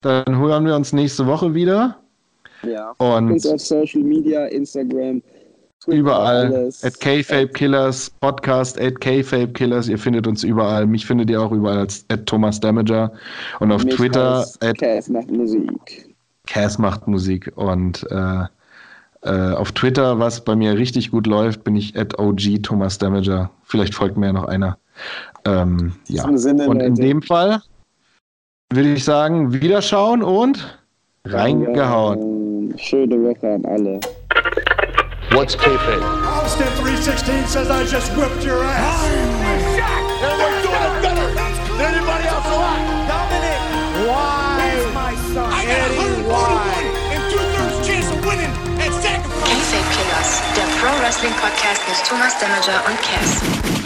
dann hören wir uns nächste Woche wieder Ja. und Uns auf Social Media, Instagram, Twitter, überall alles. at KFabe Killers Podcast at KFabe Killers. Ihr findet uns überall. Mich findet ihr auch überall als at Thomas Damager und auf Mich Twitter at Cass macht Musik. Cass macht Musik und äh, äh, auf Twitter, was bei mir richtig gut läuft, bin ich at OG Thomas Damager. Vielleicht folgt mir ja noch einer. Ähm, ja. Und in dem Fall würde ich sagen, wiederschauen und reingehauen. Schöne Woche an alle. What's kayfabe? Austin 316 says I just whipped your ass. And we're doing it better than anybody else alive. Dominic, why? my son. I got a 141 and two-thirds chance of winning at sacrifice. Kayfabe Killers, der Pro Wrestling Podcast mit Thomas Damager und Cass.